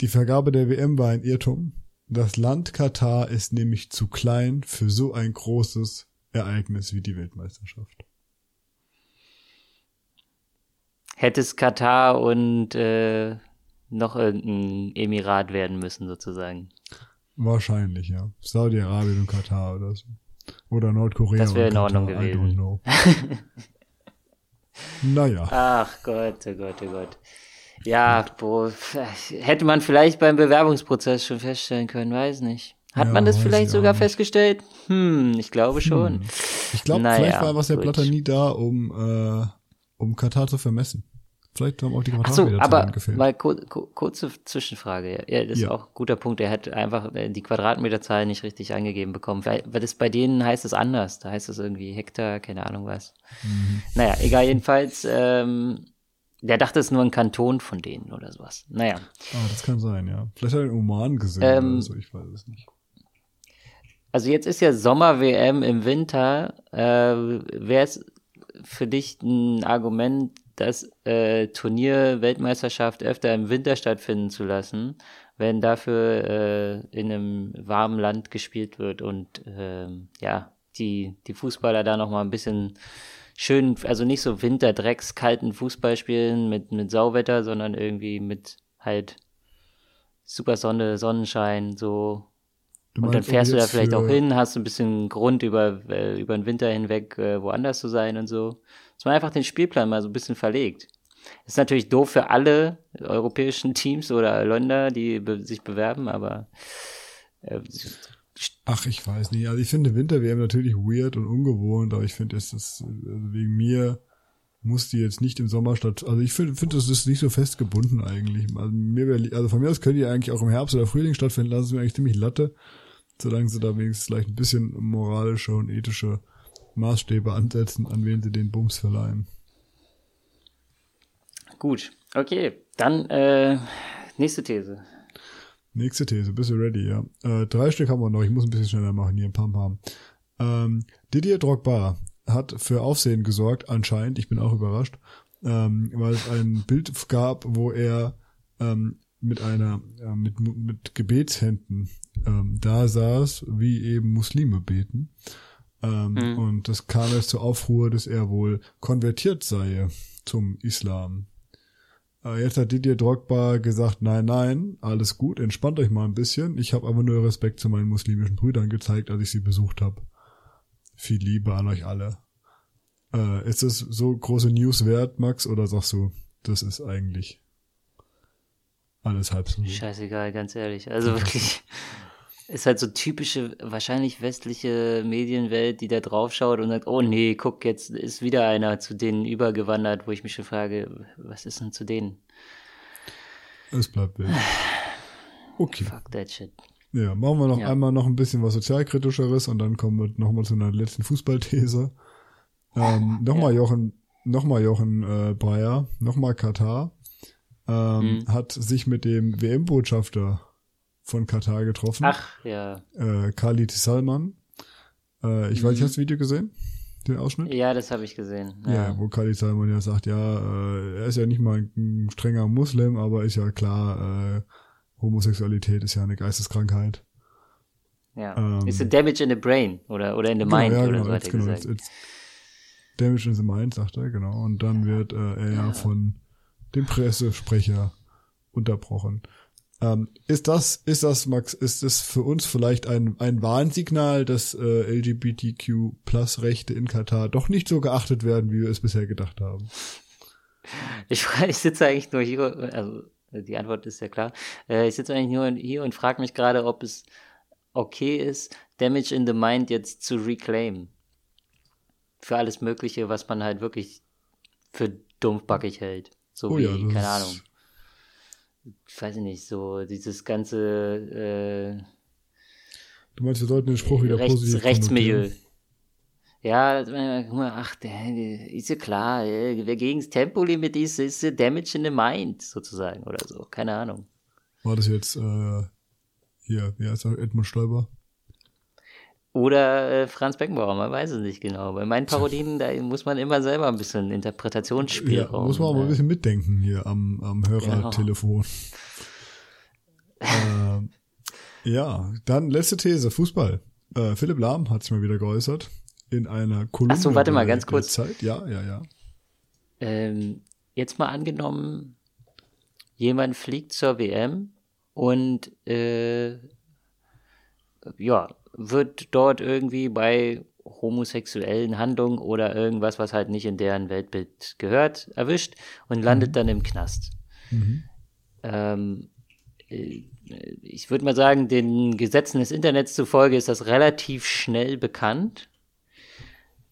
die Vergabe der WM war ein Irrtum. Das Land Katar ist nämlich zu klein für so ein großes Ereignis wie die Weltmeisterschaft. Hätte es Katar und äh, noch irgendein Emirat werden müssen, sozusagen. Wahrscheinlich, ja. Saudi-Arabien und Katar oder so. Oder Nordkorea. Das wäre in Ordnung Katar, I gewesen. don't know. naja. Ach Gott, oh Gott, oh Gott. Ja, boah, hätte man vielleicht beim Bewerbungsprozess schon feststellen können, weiß nicht. Hat Ja, man das vielleicht sogar festgestellt? Hm, ich glaube schon. Ich glaube, Naja, vielleicht war was der. Blatter nie da, um, äh, um Katar zu vermessen. Vielleicht haben auch die Ach so, aber gefehlt. mal kur kur kurze Zwischenfrage. Ja, das ist Ja. auch ein guter Punkt. Er hat einfach äh, die Quadratmeterzahl nicht richtig angegeben bekommen. Weil, weil das bei denen heißt es anders. Da heißt es irgendwie Hektar, keine Ahnung was. Mhm. Naja, egal, jedenfalls, ähm, der dachte, es ist nur ein Kanton von denen oder sowas. Naja. Ah, das kann sein, ja. Vielleicht hat er in Oman gesehen Ähm, oder so, ich weiß es nicht. Also jetzt ist ja Sommer-WM im Winter. Äh, Wäre es für dich ein Argument, das äh, Turnier, Weltmeisterschaft öfter im Winter stattfinden zu lassen, wenn dafür äh, in einem warmen Land gespielt wird und ähm, ja, die, die Fußballer da nochmal ein bisschen schön, also nicht so Winterdrecks, kalten Fußball spielen mit, mit Sauwetter, sondern irgendwie mit halt super Sonne, Sonnenschein, so Du und dann fährst du da vielleicht auch hin, hast ein bisschen Grund über, äh, über den Winter hinweg äh, woanders zu sein und so. Dass man einfach den Spielplan mal so ein bisschen verlegt. Ist natürlich doof für alle europäischen Teams oder Länder, die be sich bewerben, aber äh, Ach, ich weiß nicht. Also ich finde Winter-WM natürlich weird und ungewohnt, aber ich finde, es ist also wegen mir muss die jetzt nicht im Sommer statt. Also ich finde, finde, das ist nicht so fest gebunden eigentlich. Also mir wär, also von mir aus könnt ihr eigentlich auch im Herbst oder Frühling stattfinden lassen. Das ist mir eigentlich ziemlich Latte, solange sie da wenigstens vielleicht ein bisschen moralische und ethische Maßstäbe ansetzen, an wen sie den Bums verleihen. Gut, okay. Dann äh, nächste These. Nächste These, bist du ready, ja. Äh, drei Stück haben wir noch, ich muss ein bisschen schneller machen hier, ein paar Pam. Ähm, Didier Drogba hat für Aufsehen gesorgt, anscheinend, ich bin auch überrascht, ähm, weil es ein Bild gab, wo er ähm, mit einer, äh, mit, mit Gebetshänden ähm, da saß, wie eben Muslime beten. Ähm, mhm. Und das kam erst zur Aufruhr, dass er wohl konvertiert sei zum Islam. Äh, jetzt hat Didier Drogba gesagt, nein, nein, alles gut, entspannt euch mal ein bisschen. Ich habe aber nur Respekt zu meinen muslimischen Brüdern gezeigt, als ich sie besucht habe. Viel Liebe an euch alle. Äh, ist das so große News wert, Max, oder sagst du, das ist eigentlich alles halb so gut? Scheißegal, ganz ehrlich. Also wirklich, ist halt so typische, wahrscheinlich westliche Medienwelt, die da draufschaut und sagt, oh nee, guck, jetzt ist wieder einer zu denen übergewandert, wo ich mich schon frage, was ist denn zu denen? Es bleibt wild. Okay. Fuck that shit. Ja, machen wir noch ja. einmal noch ein bisschen was sozialkritischeres und dann kommen wir nochmal zu einer letzten Fußballthese. Ähm, nochmal ja. Jochen, nochmal Jochen äh, Breyer, nochmal Katar, ähm, mhm. hat sich mit dem WM-Botschafter von Katar getroffen. Ach, ja. Äh, Khalid Salman. Äh, ich mhm. weiß nicht, hast du das Video gesehen? Den Ausschnitt? Ja, das habe ich gesehen. Ja. ja, wo Khalid Salman ja sagt, ja, äh, er ist ja nicht mal ein strenger Muslim, aber ist ja klar, äh, Homosexualität ist ja eine Geisteskrankheit. Ja. Ähm, ist a damage in the brain oder, oder in the genau, mind ja, genau, oder so hat er genau, gesagt. It's, it's damage in the mind, sagt er, genau. Und dann wird äh, er ja von dem Pressesprecher unterbrochen. Ähm, ist das, ist das, Max, ist das für uns vielleicht ein, ein Warnsignal, dass äh, LGBTQ Plus Rechte in Katar doch nicht so geachtet werden, wie wir es bisher gedacht haben? Ich, ich sitze eigentlich nur hier, also die Antwort ist ja klar. Äh, ich sitze eigentlich nur hier und frage mich gerade, ob es okay ist, Damage in the Mind jetzt zu reclaim. Für alles Mögliche, was man halt wirklich für dumpfbackig hält. So oh wie, ja, keine Ahnung ich weiß ich nicht, so dieses ganze äh, Du meinst, wir sollten den Spruch wieder rechts, positiv Rechtsmilieu. Ja, ach, ist ja klar, wer gegen das Tempolimit ist, ist Damage in the Mind, sozusagen, oder so, keine Ahnung. War das jetzt, äh, hier, wie heißt er, Edmund Stoiber? Oder äh, Franz Beckenbauer, man weiß es nicht genau. Bei meinen Parodien, da muss man immer selber ein bisschen Interpretationsspielraum. Ja, muss man aber ein bisschen mitdenken hier am, am Hörertelefon. Genau. äh, ja, dann letzte These, Fußball. Äh, Philipp Lahm hat sich mal wieder geäußert in einer Kolumne. Achso, warte mal ganz kurz. Zeit. Ja, ja, ja. Ähm, jetzt mal angenommen, jemand fliegt zur WM und äh, ja, wird dort irgendwie bei homosexuellen Handlungen oder irgendwas, was halt nicht in deren Weltbild gehört, erwischt und landet mhm. dann im Knast. Mhm. Ähm, äh, ich würde mal sagen, den Gesetzen des Internets zufolge ist das relativ schnell bekannt.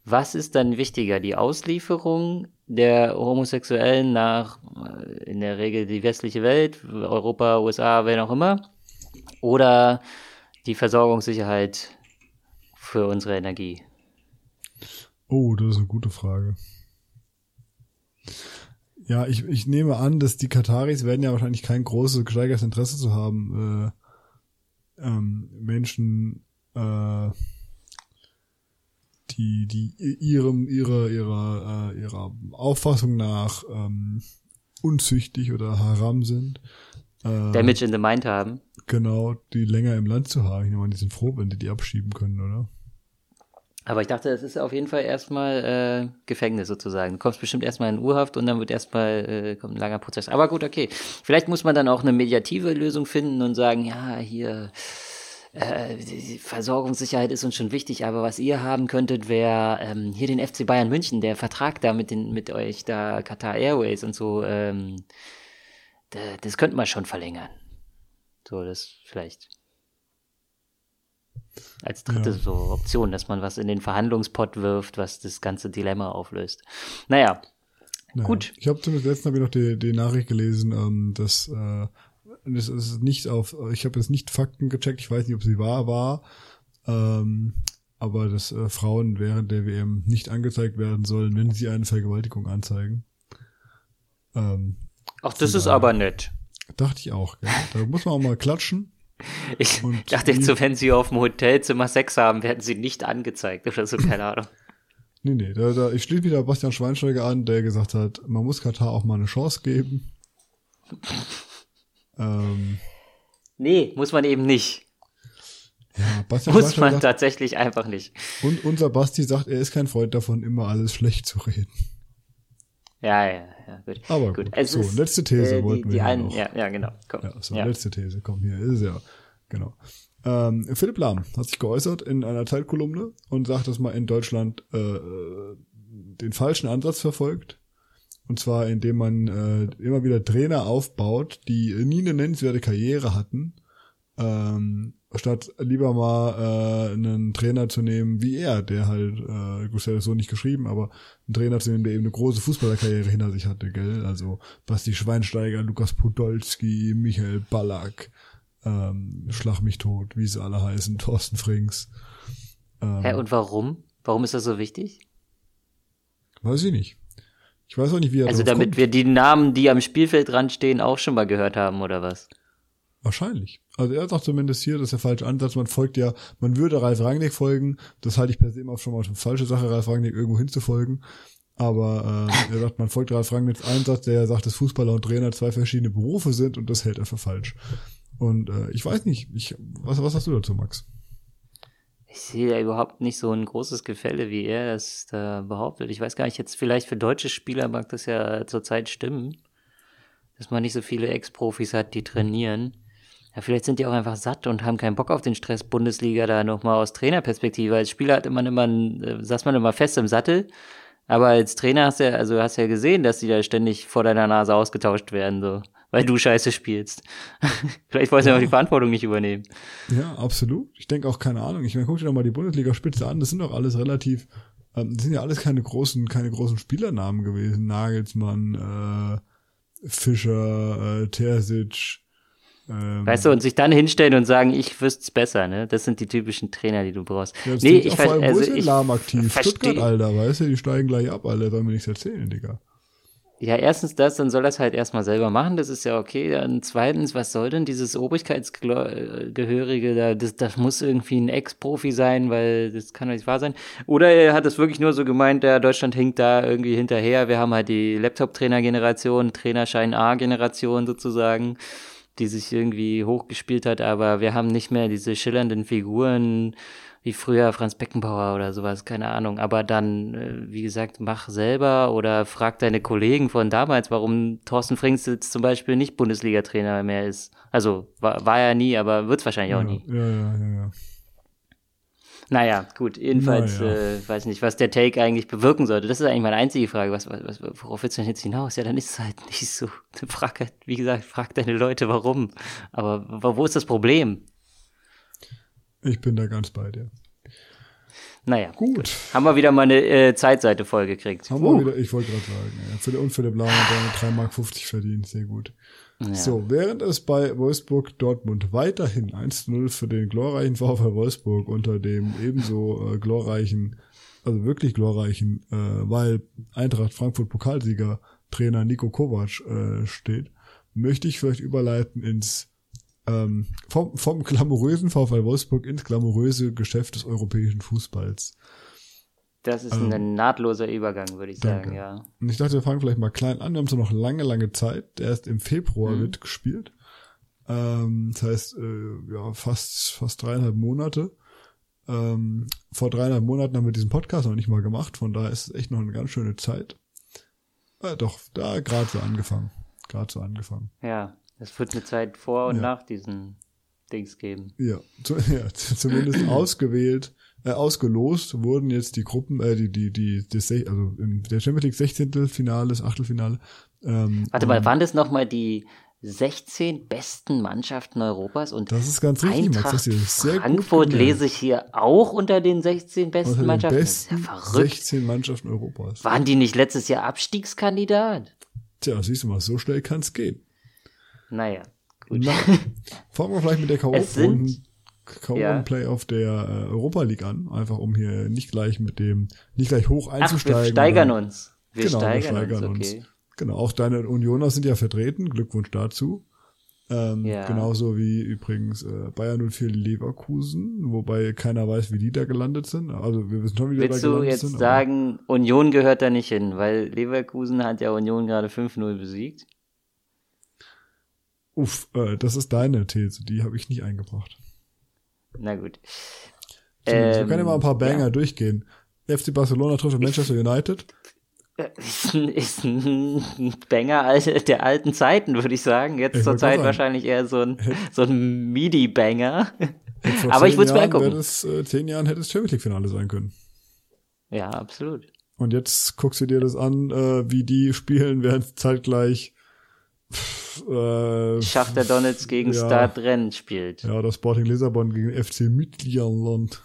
Was ist dann wichtiger, die Auslieferung der Homosexuellen nach äh, in der Regel die westliche Welt, Europa, USA, wer auch immer, oder die Versorgungssicherheit für unsere Energie? Oh, das ist eine gute Frage. Ja, ich, ich nehme an, dass die Kataris werden ja wahrscheinlich kein großes, gesteigertes Interesse zu haben, äh, ähm, Menschen, äh, die, die ihrem, ihrer, ihrer, äh, ihrer Auffassung nach ähm, unzüchtig oder haram sind, äh, Damage in the Mind haben. Genau, die länger im Land zu haben. Ich meine, die sind froh, wenn die die abschieben können, oder? Aber ich dachte, es ist auf jeden Fall erstmal äh, Gefängnis sozusagen. Du kommst bestimmt erstmal in Urhaft und dann wird erstmal äh, kommt ein langer Prozess. Aber gut, okay. Vielleicht muss man dann auch eine mediative Lösung finden und sagen, ja, hier äh, Versorgungssicherheit ist uns schon wichtig, aber was ihr haben könntet, wäre ähm, hier den FC Bayern München, der Vertrag da mit den mit euch da Qatar Airways und so. Ähm, das könnte man schon verlängern. So, das vielleicht als dritte ja. so Option, dass man was in den Verhandlungspot wirft, was das ganze Dilemma auflöst. Naja, naja. gut. Ich habe zumindest letztens habe ich noch die, die Nachricht gelesen, ähm, dass äh, das ist nicht auf, ich habe jetzt nicht Fakten gecheckt, ich weiß nicht, ob sie wahr war, ähm, aber dass äh, Frauen während der WM nicht angezeigt werden sollen, wenn sie eine Vergewaltigung anzeigen. Ähm, Ach, das ist aber nett. dachte ich auch. Gell? Da muss man auch mal klatschen. Ich Und dachte jetzt so, wenn sie auf dem Hotelzimmer Sex haben, werden sie nicht angezeigt oder so, keine Ahnung. Nee, nee, da, da, ich schließe wieder Bastian Schweinsteiger an, der gesagt hat, man muss Katar auch mal eine Chance geben. ähm, Nee, muss man eben nicht. ja, Bastian Muss man sagt, tatsächlich einfach nicht. und unser Basti sagt, er ist kein Freund davon, immer alles schlecht zu reden. Ja, ja, ja, gut. Aber gut, es so, ist, letzte These äh, die, wollten wir die einen, noch. Ja, ja, genau. Komm. Ja, so, ja. letzte These, komm, hier ist ja. Genau. Ähm, Philipp Lahm hat sich geäußert in einer Zeitkolumne und sagt, dass man in Deutschland äh, äh, den falschen Ansatz verfolgt. Und zwar, indem man äh, immer wieder Trainer aufbaut, die nie eine nennenswerte Karriere hatten, ähm, statt lieber mal äh, einen Trainer zu nehmen wie er, der halt, äh, gut, das so nicht geschrieben, aber einen Trainer zu nehmen, der eben eine große Fußballerkarriere hinter sich hatte, gell? Also Basti Schweinsteiger, Lukas Podolski, Michael Ballack, ähm, Schlag mich tot, wie sie alle heißen, Thorsten Frings. Ähm, Hä, und warum? Warum ist das so wichtig? weiß ich nicht. Ich weiß auch nicht, wie er Also damit kommt. wir die Namen, die am Spielfeld dran stehen, auch schon mal gehört haben, oder was? Wahrscheinlich. Also er sagt zumindest hier, das ist der falsche Ansatz. Man folgt ja, man würde Ralf Rangnick folgen. Das halte ich per se immer schon mal für eine falsche Sache, Ralf Rangnick irgendwo hinzufolgen. Aber äh, er sagt, man folgt Ralf Rangnicks Einsatz, der sagt, dass Fußballer und Trainer zwei verschiedene Berufe sind und das hält er für falsch. Und äh, ich weiß nicht, ich, was, was hast du dazu, Max? Ich sehe ja überhaupt nicht so ein großes Gefälle, wie er das da behauptet. Ich weiß gar nicht, jetzt vielleicht für deutsche Spieler mag das ja zurzeit stimmen, dass man nicht so viele Ex-Profis hat, die trainieren. Ja, vielleicht sind die auch einfach satt und haben keinen Bock auf den Stress Bundesliga da nochmal aus Trainerperspektive. Als Spieler hatte man immer, äh, saß man immer fest im Sattel. Aber als Trainer hast du ja, also hast ja gesehen, dass die da ständig vor deiner Nase ausgetauscht werden, so, weil du Scheiße spielst. vielleicht wollen sie aber die Verantwortung nicht übernehmen. Ja, absolut. Ich denke auch, keine Ahnung. Ich meine, guck dir doch mal die Bundesliga-Spitze an. Das sind doch alles relativ, ähm, das sind ja alles keine großen, keine großen Spielernamen gewesen. Nagelsmann, äh, Fischer, äh, Terzic. Ähm, Weißt du, und sich dann hinstellen und sagen, ich wüsste's besser, ne? Das sind die typischen Trainer, die du brauchst. ja, das nee, ich vor allem, weiß, wo also ist ich Lahm aktiv? Stuttgart. Alter, weißt du, die steigen gleich ab, Alter, soll mir nichts erzählen, Digga. Ja, erstens das, dann soll er es halt erstmal selber machen, das ist ja okay. Dann zweitens, was soll denn dieses Obrigkeitsgehörige da? Das, das muss irgendwie ein Ex-Profi sein, weil das kann doch nicht wahr sein. Oder er hat es wirklich nur so gemeint, der Deutschland hinkt da irgendwie hinterher. Wir haben halt die Laptop-Trainer-Generation, Trainerschein A-Generation sozusagen, die sich irgendwie hochgespielt hat, aber wir haben nicht mehr diese schillernden Figuren wie früher Franz Beckenbauer oder sowas, keine Ahnung. Aber dann, äh, wie gesagt, mach selber oder frag deine Kollegen von damals, warum Thorsten Frings jetzt zum Beispiel nicht Bundesliga-Trainer mehr ist. Also war, war er nie, aber wird's wahrscheinlich auch ja, nie. ja, ja, ja, ja. Naja, gut, jedenfalls, Naja. äh, weiß nicht, was der Take eigentlich bewirken sollte. Das ist eigentlich meine einzige Frage. Was, was, was, worauf willst du denn jetzt hinaus? Ja, dann ist es halt nicht so. Frag halt, wie gesagt, frag deine Leute, warum. Aber wo ist das Problem? Ich bin da ganz bei dir. Naja, Gut. haben wir wieder mal eine äh, Zeitseite vollgekriegt. Haben wir wieder, ich wollte gerade sagen, ja, für, und für den Blauen hat er 3,50 Mark verdient, sehr gut. So, während es bei Wolfsburg Dortmund weiterhin 1-0 für den glorreichen VfL Wolfsburg unter dem ebenso äh, glorreichen, also wirklich glorreichen, äh, weil Eintracht Frankfurt Pokalsieger Trainer Nico Kovac äh, steht, möchte ich vielleicht überleiten ins ähm, vom, vom glamourösen VfL Wolfsburg ins glamouröse Geschäft des europäischen Fußballs. Das ist ein nahtloser Übergang, würde ich sagen, Danke. ja. Und ich dachte, wir fangen vielleicht mal klein an. Wir haben so noch lange, lange Zeit. Erst im Februar Mhm. wird gespielt. Ähm, das heißt, äh, ja, fast, fast dreieinhalb Monate. Ähm, vor dreieinhalb Monaten haben wir diesen Podcast noch nicht mal gemacht. Von daher ist es echt noch eine ganz schöne Zeit. Äh, doch, da gerade so angefangen. Gerade so angefangen. Ja, es wird eine Zeit vor und Ja. nach diesen Dings geben. Ja, zu, ja zumindest ausgewählt, äh, ausgelost wurden jetzt die Gruppen, äh, die, die, die, das, also im, der Champions League 16. Finale, das Achtelfinale. Ähm, Warte mal, waren das nochmal die 16 besten Mannschaften Europas und Das ist ganz richtig, Max. Eintracht Das hier ist sehr Frankfurt gut lese ich hier auch unter den 16 besten Unter den Mannschaften. besten das ist ja verrückt. 16 Mannschaften Europas. Waren die nicht letztes Jahr Abstiegskandidat? Tja, siehst du mal, so schnell kann es gehen. Naja, gut. Na, fangen wir vielleicht mit der Es sind- K.O.-Runden Ja. K.O.-Playoff der äh, Europa League an. Einfach um hier nicht gleich mit dem, nicht gleich hoch Ach, einzusteigen. wir steigern oder- uns. Wir Genau, wir steigern, steigern uns, uns. okay. Genau, auch deine Unioner sind ja vertreten. Glückwunsch dazu. Ähm, Ja. Genauso wie übrigens äh, Bayern 04 Leverkusen, wobei keiner weiß, wie die da gelandet sind. Also wir wissen schon, wie die Willst da du gelandet jetzt sind. aber- sagen, Union gehört da nicht hin, weil Leverkusen hat ja Union gerade 5-0 besiegt? Uff, äh, das ist deine These, die habe ich nicht eingebracht. Na gut. So, wir Ähm, können ja mal ein paar Banger ja. durchgehen. FC Barcelona trifft auf Manchester United. Ist ein, ist ein Banger alte- der alten Zeiten, würde ich sagen. Jetzt Ich zur Zeit wahrscheinlich eher so ein, so ein MIDI-Banger. Aber ich würde es mir angucken. das, äh, zehn Jahren hätte es Champions League Finale sein können. Ja, absolut. Und jetzt guckst du dir das an, äh, wie die spielen, während zeitgleich pff, äh, Schachter Donetsk gegen ja. Stade Rennes spielt. ja, das Sporting Lissabon gegen FC Midtjylland.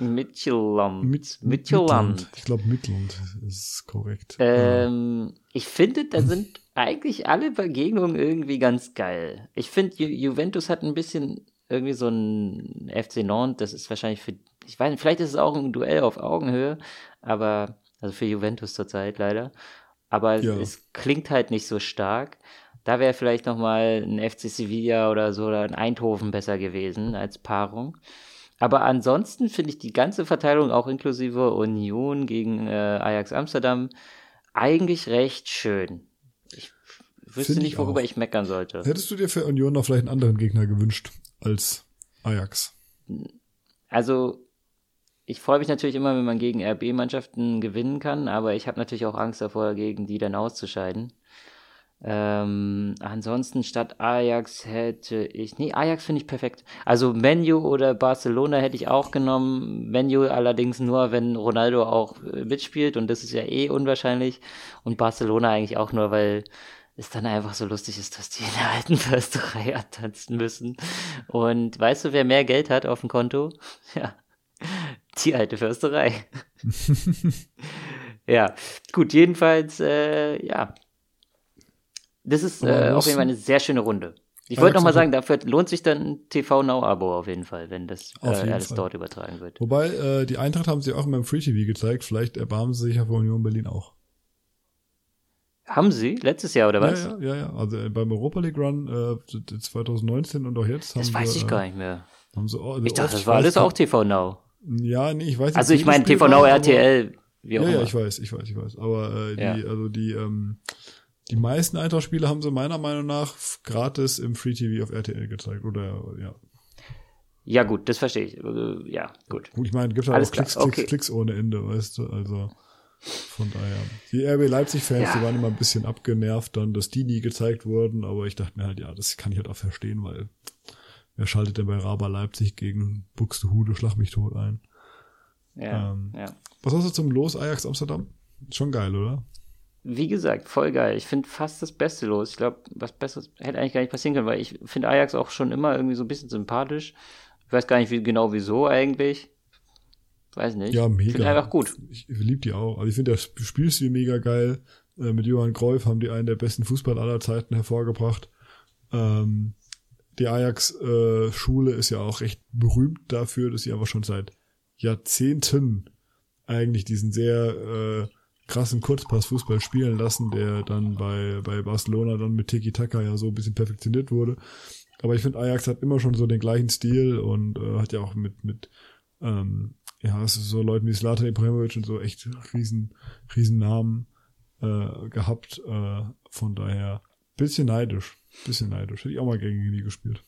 Midtjylland. Mit, Midtjylland. Ich glaube Midland ist korrekt. Ähm, ich finde, da sind eigentlich alle Begegnungen irgendwie ganz geil. Ich finde, Ju Juventus hat ein bisschen irgendwie so ein FC Nantes, das ist wahrscheinlich für, ich weiß nicht, vielleicht ist es auch ein Duell auf Augenhöhe, aber, also für Juventus zurzeit leider. Aber Ja. es klingt halt nicht so stark. Da wäre vielleicht nochmal ein FC Sevilla oder so oder ein Eindhoven besser gewesen als Paarung. Aber ansonsten finde ich die ganze Verteilung, auch inklusive Union gegen äh, Ajax Amsterdam, eigentlich recht schön. Ich wüsste nicht, ich worüber auch. ich meckern sollte. Hättest du dir für Union noch vielleicht einen anderen Gegner gewünscht als Ajax? Also, ich freue mich natürlich immer, wenn man gegen RB-Mannschaften gewinnen kann, aber ich habe natürlich auch Angst davor, gegen die dann auszuscheiden. Ähm, ansonsten statt Ajax hätte ich. Nee, Ajax finde ich perfekt. Also Menu oder Barcelona hätte ich auch genommen. Menu allerdings nur, wenn Ronaldo auch äh, mitspielt und das ist ja eh unwahrscheinlich. Und Barcelona eigentlich auch nur, weil es dann einfach so lustig ist, dass die in der alten Försterei antanzen müssen. Und weißt du, wer mehr Geld hat auf dem Konto? Ja, die alte Försterei. ja, gut, jedenfalls, äh, ja. Das ist äh, auf jeden Fall eine sehr schöne Runde. Ich wollte noch mal hat- sagen, dafür lohnt sich dann ein TV Now-Abo auf jeden Fall, wenn das äh, alles Fall. dort übertragen wird. Wobei, äh, die Eintracht haben sie auch in meinem Free TV gezeigt. Vielleicht erbarmen sie sich ja für Union Berlin auch. Haben sie? Letztes Jahr oder was? Ja, ja, ja, ja. Also äh, beim Europa League Run äh, 2019 und auch jetzt haben das weiß sie, ich äh, gar nicht mehr. Haben sie, oh, Ich dachte, das war alles auch TV Now. Ja, nee, ich weiß Also nicht, ich meine TV Now, RTL, wie auch Ja, immer. ja, ich weiß, ich weiß, ich weiß. Aber äh, die, Ja. also die, ähm, die meisten Eintracht-Spiele haben sie meiner Meinung nach gratis im Free TV auf RTL gezeigt. Oder ja. Ja, gut, das verstehe ich. Äh, Ja, gut. Gut, ich meine, gibt halt Alles auch Klicks, Klicks, okay. Klicks ohne Ende, weißt du? Also von daher. Die RB Leipzig-Fans, Ja. die waren immer ein bisschen abgenervt dann, dass die nie gezeigt wurden, aber ich dachte mir halt, ja, das kann ich halt auch verstehen, weil wer schaltet denn bei Raba Leipzig gegen Buxtehude, schlag mich tot ein? Ja, Ähm. ja. Was hast du zum Los Ajax Amsterdam? Schon geil, oder? Wie gesagt, voll geil. Ich finde fast das Beste los. Ich glaube, was Besseres hätte eigentlich gar nicht passieren können, weil ich finde Ajax auch schon immer irgendwie so ein bisschen sympathisch. Ich weiß gar nicht wie, genau wieso eigentlich. Weiß nicht. Ja, Ich mega. finde einfach gut. Ich, ich liebe die auch. Also ich finde das Spielstil mega geil. Äh, mit Johann Cruyff haben die einen der besten Fußball aller Zeiten hervorgebracht. Ähm, die Ajax-Schule ist ja auch recht berühmt dafür, dass sie aber schon seit Jahrzehnten eigentlich diesen sehr äh, krassen Kurzpass-Fußball spielen lassen, der dann bei, bei Barcelona dann mit Tiki-Taka ja so ein bisschen perfektioniert wurde. Aber ich finde, Ajax hat immer schon so den gleichen Stil und äh, hat ja auch mit, mit ähm, ja, so Leuten wie Zlatan Ibrahimovic und so echt riesen, riesen Namen äh, gehabt. Äh, von daher bisschen neidisch. Bisschen neidisch. Hätte ich auch mal gegen die gespielt.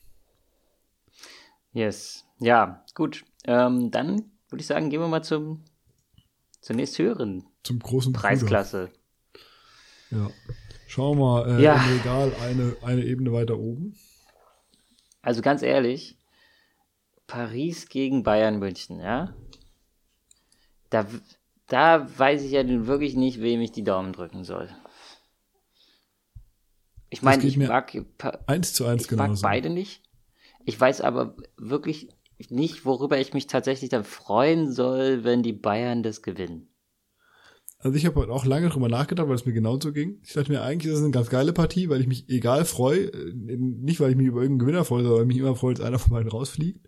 Yes. Ja, gut. Ähm, dann würde ich sagen, gehen wir mal zum zur nächsthöheren Zum großen Bruder. Preisklasse. Ja. Schauen wir mal, äh, Ja. im Regal eine, eine Ebene weiter oben. Also ganz ehrlich, Paris gegen Bayern München, ja? Da, da weiß ich ja nun wirklich nicht, wem ich die Daumen drücken soll. Ich meine, ich mir mag, Eins zu eins ich mag beide nicht. Ich weiß aber wirklich nicht, worüber ich mich tatsächlich dann freuen soll, wenn die Bayern das gewinnen. Also ich habe heute auch lange drüber nachgedacht, weil es mir genauso ging. Ich dachte mir, eigentlich ist es eine ganz geile Partie, weil ich mich egal freue. äh, Nicht, weil ich mich über irgendeinen Gewinner freue, sondern weil ich mich immer freue, dass einer von beiden rausfliegt.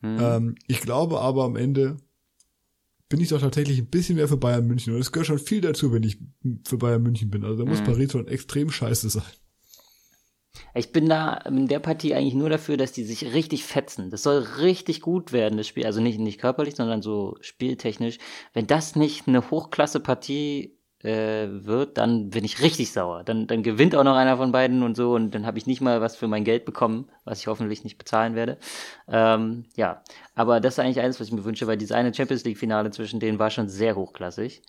Hm. Ähm, ich glaube aber am Ende bin ich doch tatsächlich ein bisschen mehr für Bayern München. Und es gehört schon viel dazu, wenn ich für Bayern München bin. Also da muss mhm. Paris schon extrem scheiße sein. Ich bin da in der Partie eigentlich nur dafür, dass die sich richtig fetzen. Das soll richtig gut werden, das Spiel. Also nicht, nicht körperlich, sondern so spieltechnisch. Wenn das nicht eine Hochklasse-Partie äh, wird, dann bin ich richtig sauer. Dann, dann gewinnt auch noch einer von beiden und so und dann habe ich nicht mal was für mein Geld bekommen, was ich hoffentlich nicht bezahlen werde. Ähm, ja, aber das ist eigentlich alles, was ich mir wünsche, weil dieses eine Champions League-Finale zwischen denen war schon sehr hochklassig.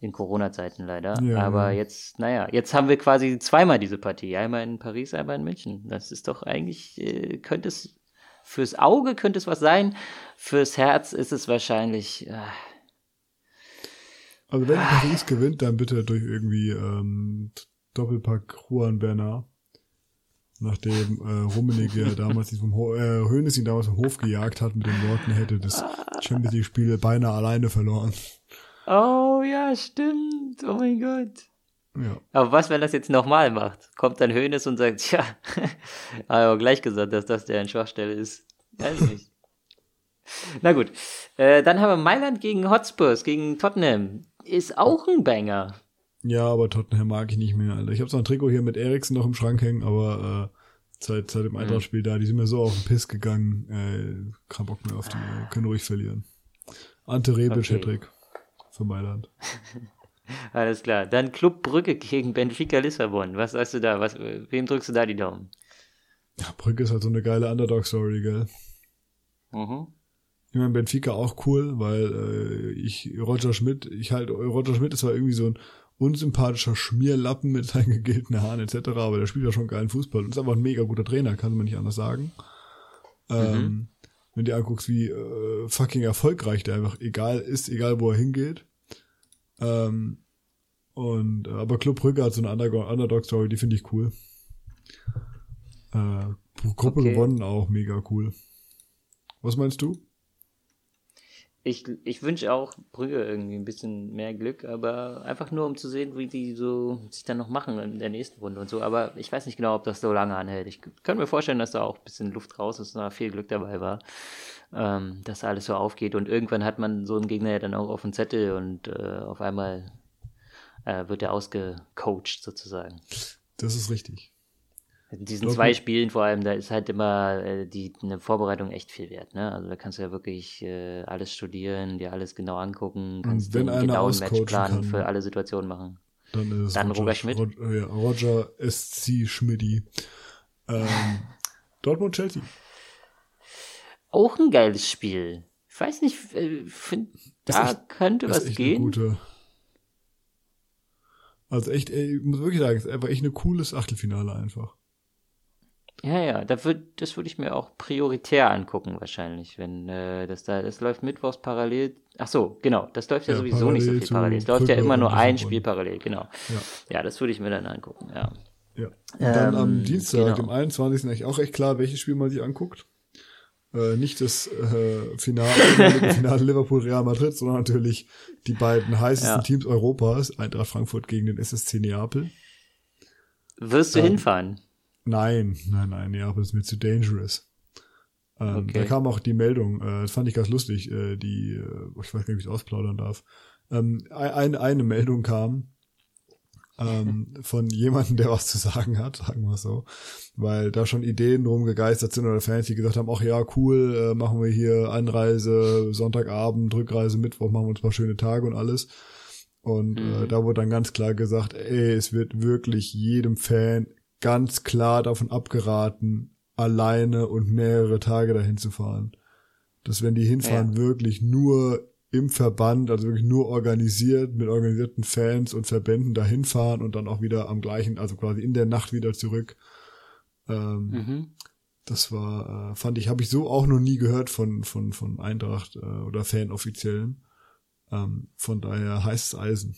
In Corona-Zeiten leider. Ja. Aber jetzt, naja, jetzt haben wir quasi zweimal diese Partie. Einmal in Paris, einmal in München. Das ist doch eigentlich, äh, könnte es, fürs Auge könnte es was sein. Fürs Herz ist es wahrscheinlich, äh, also wenn Paris gewinnt, dann bitte durch irgendwie ähm, Doppelpack Juan Bernard. Nachdem äh, Rummenigge ja damals vom Ho äh, Hönes ihn damals vom Hof gejagt hat mit den Worten, hätte das Champions League Spiel beinahe alleine verloren. Oh ja, stimmt. Oh mein Gott. Ja. Aber was, wenn das jetzt nochmal macht? Kommt dann Hönes und sagt, tja, aber gleich gesagt, dass das der Schwachstelle ist. Weiß nicht. Na gut. Äh, dann haben wir Mailand gegen Hotspurs, gegen Tottenham ist auch ein Banger. Ja, aber Tottenham mag ich nicht mehr, Alter. Ich habe zwar ein Trikot hier mit Eriksen noch im Schrank hängen, aber äh, seit, seit dem mhm. Eintrachtspiel da, die sind mir so auf den Piss gegangen. Äh, kein Bock mehr auf die, äh, können ruhig verlieren. Ante Rebic, okay. für Mailand. Alles klar. Dann Club Brücke gegen Benfica Lissabon. Was sagst du da? Was, wem drückst du da die Daumen? Ja, Brücke ist halt so eine geile Underdog-Story, gell? Mhm. Ich meine, Benfica auch cool, weil äh, ich Roger Schmidt, ich halt, Roger Schmidt ist zwar irgendwie so ein unsympathischer Schmierlappen mit seinen gegelten Haaren etc., aber der spielt ja schon geilen Fußball und ist einfach ein mega guter Trainer, kann man nicht anders sagen. Ähm, mhm. Wenn du dir anguckst, wie äh, fucking erfolgreich der einfach egal ist, egal wo er hingeht. Ähm, und aber Club Brügge hat so eine Underdog-Story, die finde ich cool. Äh, Gruppe okay. gewonnen auch mega cool. Was meinst du? Ich, ich wünsche auch Brügge irgendwie ein bisschen mehr Glück, aber einfach nur um zu sehen, wie die so sich dann noch machen in der nächsten Runde und so. Aber ich weiß nicht genau, ob das so lange anhält. Ich könnte mir vorstellen, dass da auch ein bisschen Luft raus ist und da viel Glück dabei war, ähm, dass alles so aufgeht. Und irgendwann hat man so einen Gegner ja dann auch auf dem Zettel und äh, auf einmal äh, wird er ausgecoacht sozusagen. Das ist richtig. In diesen Dortmund. zwei Spielen vor allem, da ist halt immer äh, die eine Vorbereitung echt viel wert. Ne? Also da kannst du ja wirklich äh, alles studieren, dir alles genau angucken, kannst einen genauen Matchplan kann, für alle Situationen machen. Dann ist es dann Roger, Roger Schmidt. Roger, ja, Roger SC Schmidti. Ähm, Dortmund Chelsea. Auch ein geiles Spiel. Ich weiß nicht, äh, find, da echt, könnte was gehen. Gute, also echt, ey, ich muss wirklich sagen, es ist einfach echt ein cooles Achtelfinale einfach. Ja, ja, da würd, das würde ich mir auch prioritär angucken wahrscheinlich, wenn äh, das da, das läuft mittwochs parallel. Ach so, genau, das läuft ja, ja sowieso nicht so viel parallel. Es läuft ja immer nur ein Spiel parallel, genau. Ja, ja das würde ich mir dann angucken, ja. Ja. Und dann ähm, am Dienstag, genau. dem 21. eigentlich auch echt klar, welches Spiel man sich anguckt. Äh, nicht das äh, Finale, Finale Liverpool Real Madrid, sondern natürlich die beiden heißesten ja. Teams Europas, Eintracht Frankfurt gegen den SSC Neapel. Wirst du ähm, hinfahren? Nein, nein, nein, ja, aber das ist mir zu dangerous. Ähm, okay. Da kam auch die Meldung, äh, das fand ich ganz lustig, äh, die, äh, ich weiß gar nicht, wie ich es ausplaudern darf. Ähm, eine, eine Meldung kam ähm, von jemandem, der was zu sagen hat, sagen wir so, weil da schon Ideen rumgegeistert sind oder Fans, die gesagt haben, ach ja, cool, äh, machen wir hier Anreise, Sonntagabend, Rückreise, Mittwoch, machen wir uns ein paar schöne Tage und alles. Und äh, mhm. äh, da wurde dann ganz klar gesagt, ey, es wird wirklich jedem Fan ganz klar davon abgeraten, alleine und mehrere Tage dahin zu fahren. Dass wenn die hinfahren, ja. wirklich nur im Verband, also wirklich nur organisiert, mit organisierten Fans und Verbänden dahin fahren und dann auch wieder am gleichen, also quasi in der Nacht wieder zurück. Ähm, mhm. Das war, äh, fand ich, habe ich so auch noch nie gehört von, von, von Eintracht äh, oder Fanoffiziellen. Ähm, von daher heißes Eisen.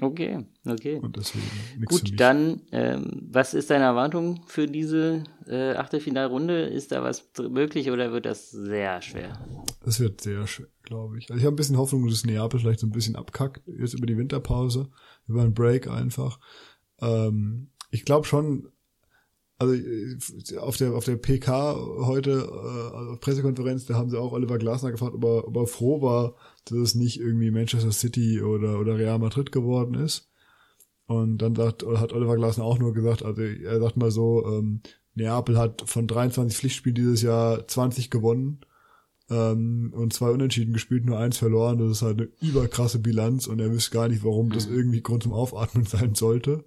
Okay, okay. Und deswegen Gut, dann, ähm, was ist deine Erwartung für diese äh, Achtelfinalrunde? Ist da was möglich oder wird das sehr schwer? Das wird sehr schwer, glaube ich. Also ich habe ein bisschen Hoffnung, dass Neapel vielleicht so ein bisschen abkackt, jetzt über die Winterpause, über einen Break einfach. Ähm, ich glaube schon, also äh, auf der auf der PK heute äh, also Pressekonferenz, da haben sie auch Oliver Glasner gefragt, ob er, ob er froh war, dass es nicht irgendwie Manchester City oder oder Real Madrid geworden ist. Und dann sagt, hat Oliver Glasner auch nur gesagt, also er sagt mal so, ähm, Neapel hat von 23 Pflichtspielen dieses Jahr 20 gewonnen ähm, und zwei Unentschieden gespielt, nur eins verloren. Das ist halt eine überkrasse Bilanz und er wüsste gar nicht, warum das mhm. irgendwie Grund zum Aufatmen sein sollte.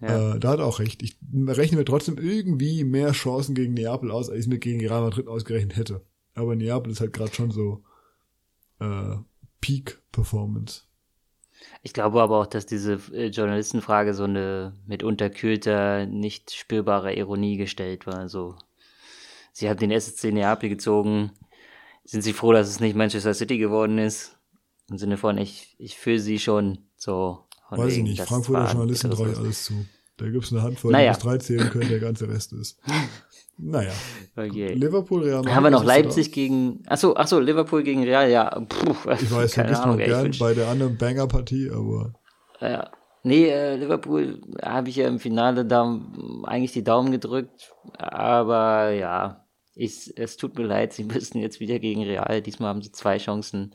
Ja. Äh, da hat er auch recht. Ich rechne mir trotzdem irgendwie mehr Chancen gegen Neapel aus, als ich mir gegen Real Madrid ausgerechnet hätte. Aber Neapel ist halt gerade schon so äh, Peak-Performance. Ich glaube aber auch, dass diese äh, Journalistenfrage so eine mit unterkühlter, nicht spürbarer Ironie gestellt war. So, sie haben den SSC Neapel gezogen. Sind Sie froh, dass es nicht Manchester City geworden ist? Im Sinne von, ich, ich fühle Sie schon so. Weiß ich nicht. Frankfurter Journalisten traue ich alles zu. Da gibt's eine Handvoll, naja. die bis drei zählen können, der ganze Rest ist. Naja. Okay. Liverpool, Real Madrid. Haben wir noch Leipzig gegen, achso, achso, Liverpool gegen Real, ja. Puh, ich weiß, du Ahnung, noch gern bei der anderen Banger-Partie, aber. Ja. Nee, äh, Liverpool habe ich ja im Finale da eigentlich die Daumen gedrückt, aber ja, ich, es tut mir leid, sie müssen jetzt wieder gegen Real. Diesmal haben sie zwei Chancen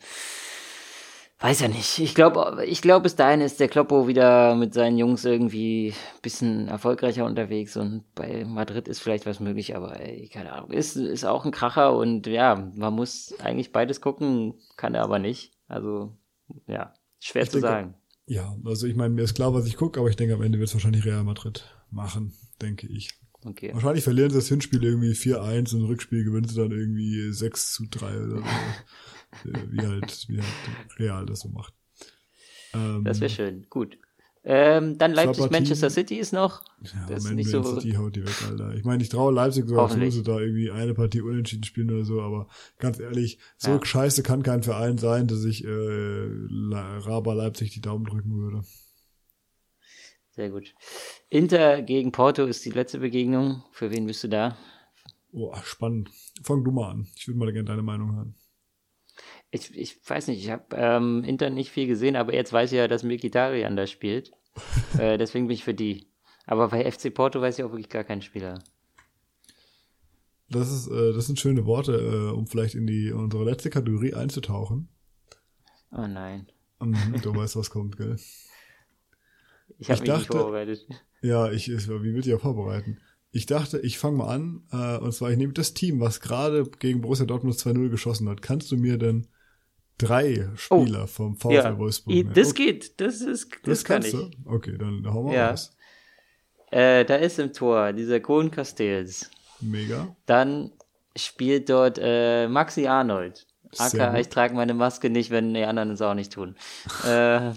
weiß ja nicht. Ich glaube, ich glaube, bis dahin ist der Kloppo wieder mit seinen Jungs irgendwie ein bisschen erfolgreicher unterwegs und bei Madrid ist vielleicht was möglich, aber ey, keine Ahnung. Ist, ist auch ein Kracher und ja, man muss eigentlich beides gucken, kann er aber nicht. Also, ja, schwer ich zu denke, sagen. Ja, also ich meine, mir ist klar, was ich gucke, aber ich denke, am Ende wird es wahrscheinlich Real Madrid machen, denke ich. Okay. Wahrscheinlich verlieren sie das Hinspiel irgendwie 4-1 und im Rückspiel gewinnen sie dann irgendwie 6 zu 3 oder so. wie halt, wie halt Real das so macht. Ähm, das wäre schön. Gut. Ähm, dann Leipzig, Manchester City ist noch. Ja, das ist nicht so. City haut die weg, Alter. Ich meine, ich traue Leipzig sogar zu, sie da irgendwie eine Partie unentschieden spielen oder so, aber ganz ehrlich, so ja. scheiße kann kein Verein sein, dass ich äh, Raba Leipzig die Daumen drücken würde. Sehr gut. Inter gegen Porto ist die letzte Begegnung. Für wen bist du da? Oh, spannend. Fang du mal an. Ich würde mal gerne deine Meinung hören ich, ich weiß nicht, ich habe ähm, Inter nicht viel gesehen, aber jetzt weiß ich ja, dass Mikitarian da spielt. äh, deswegen bin ich für die. Aber bei FC Porto weiß ich auch wirklich gar keinen Spieler. Das ist, äh, das sind schöne Worte, äh, um vielleicht in die unsere letzte Kategorie einzutauchen. Oh nein. Mhm, du weißt, was kommt, gell? Ich habe mich dachte, nicht vorbereitet. Ja, ich, wie will ich ja vorbereiten? Ich dachte, ich fange mal an, äh, und zwar, ich nehme das Team, was gerade gegen Borussia Dortmund 2-0 geschossen hat. Kannst du mir denn drei Spieler oh, vom VfL ja, Wolfsburg. Das okay. geht, das ist, das, das kann ich. Du? Okay, dann hauen wir ja. raus. Äh, da ist im Tor dieser Kohn Castells. Mega. Dann spielt dort äh, Maxi Arnold. Aka, ich trage meine Maske nicht, wenn die anderen es auch nicht tun. äh,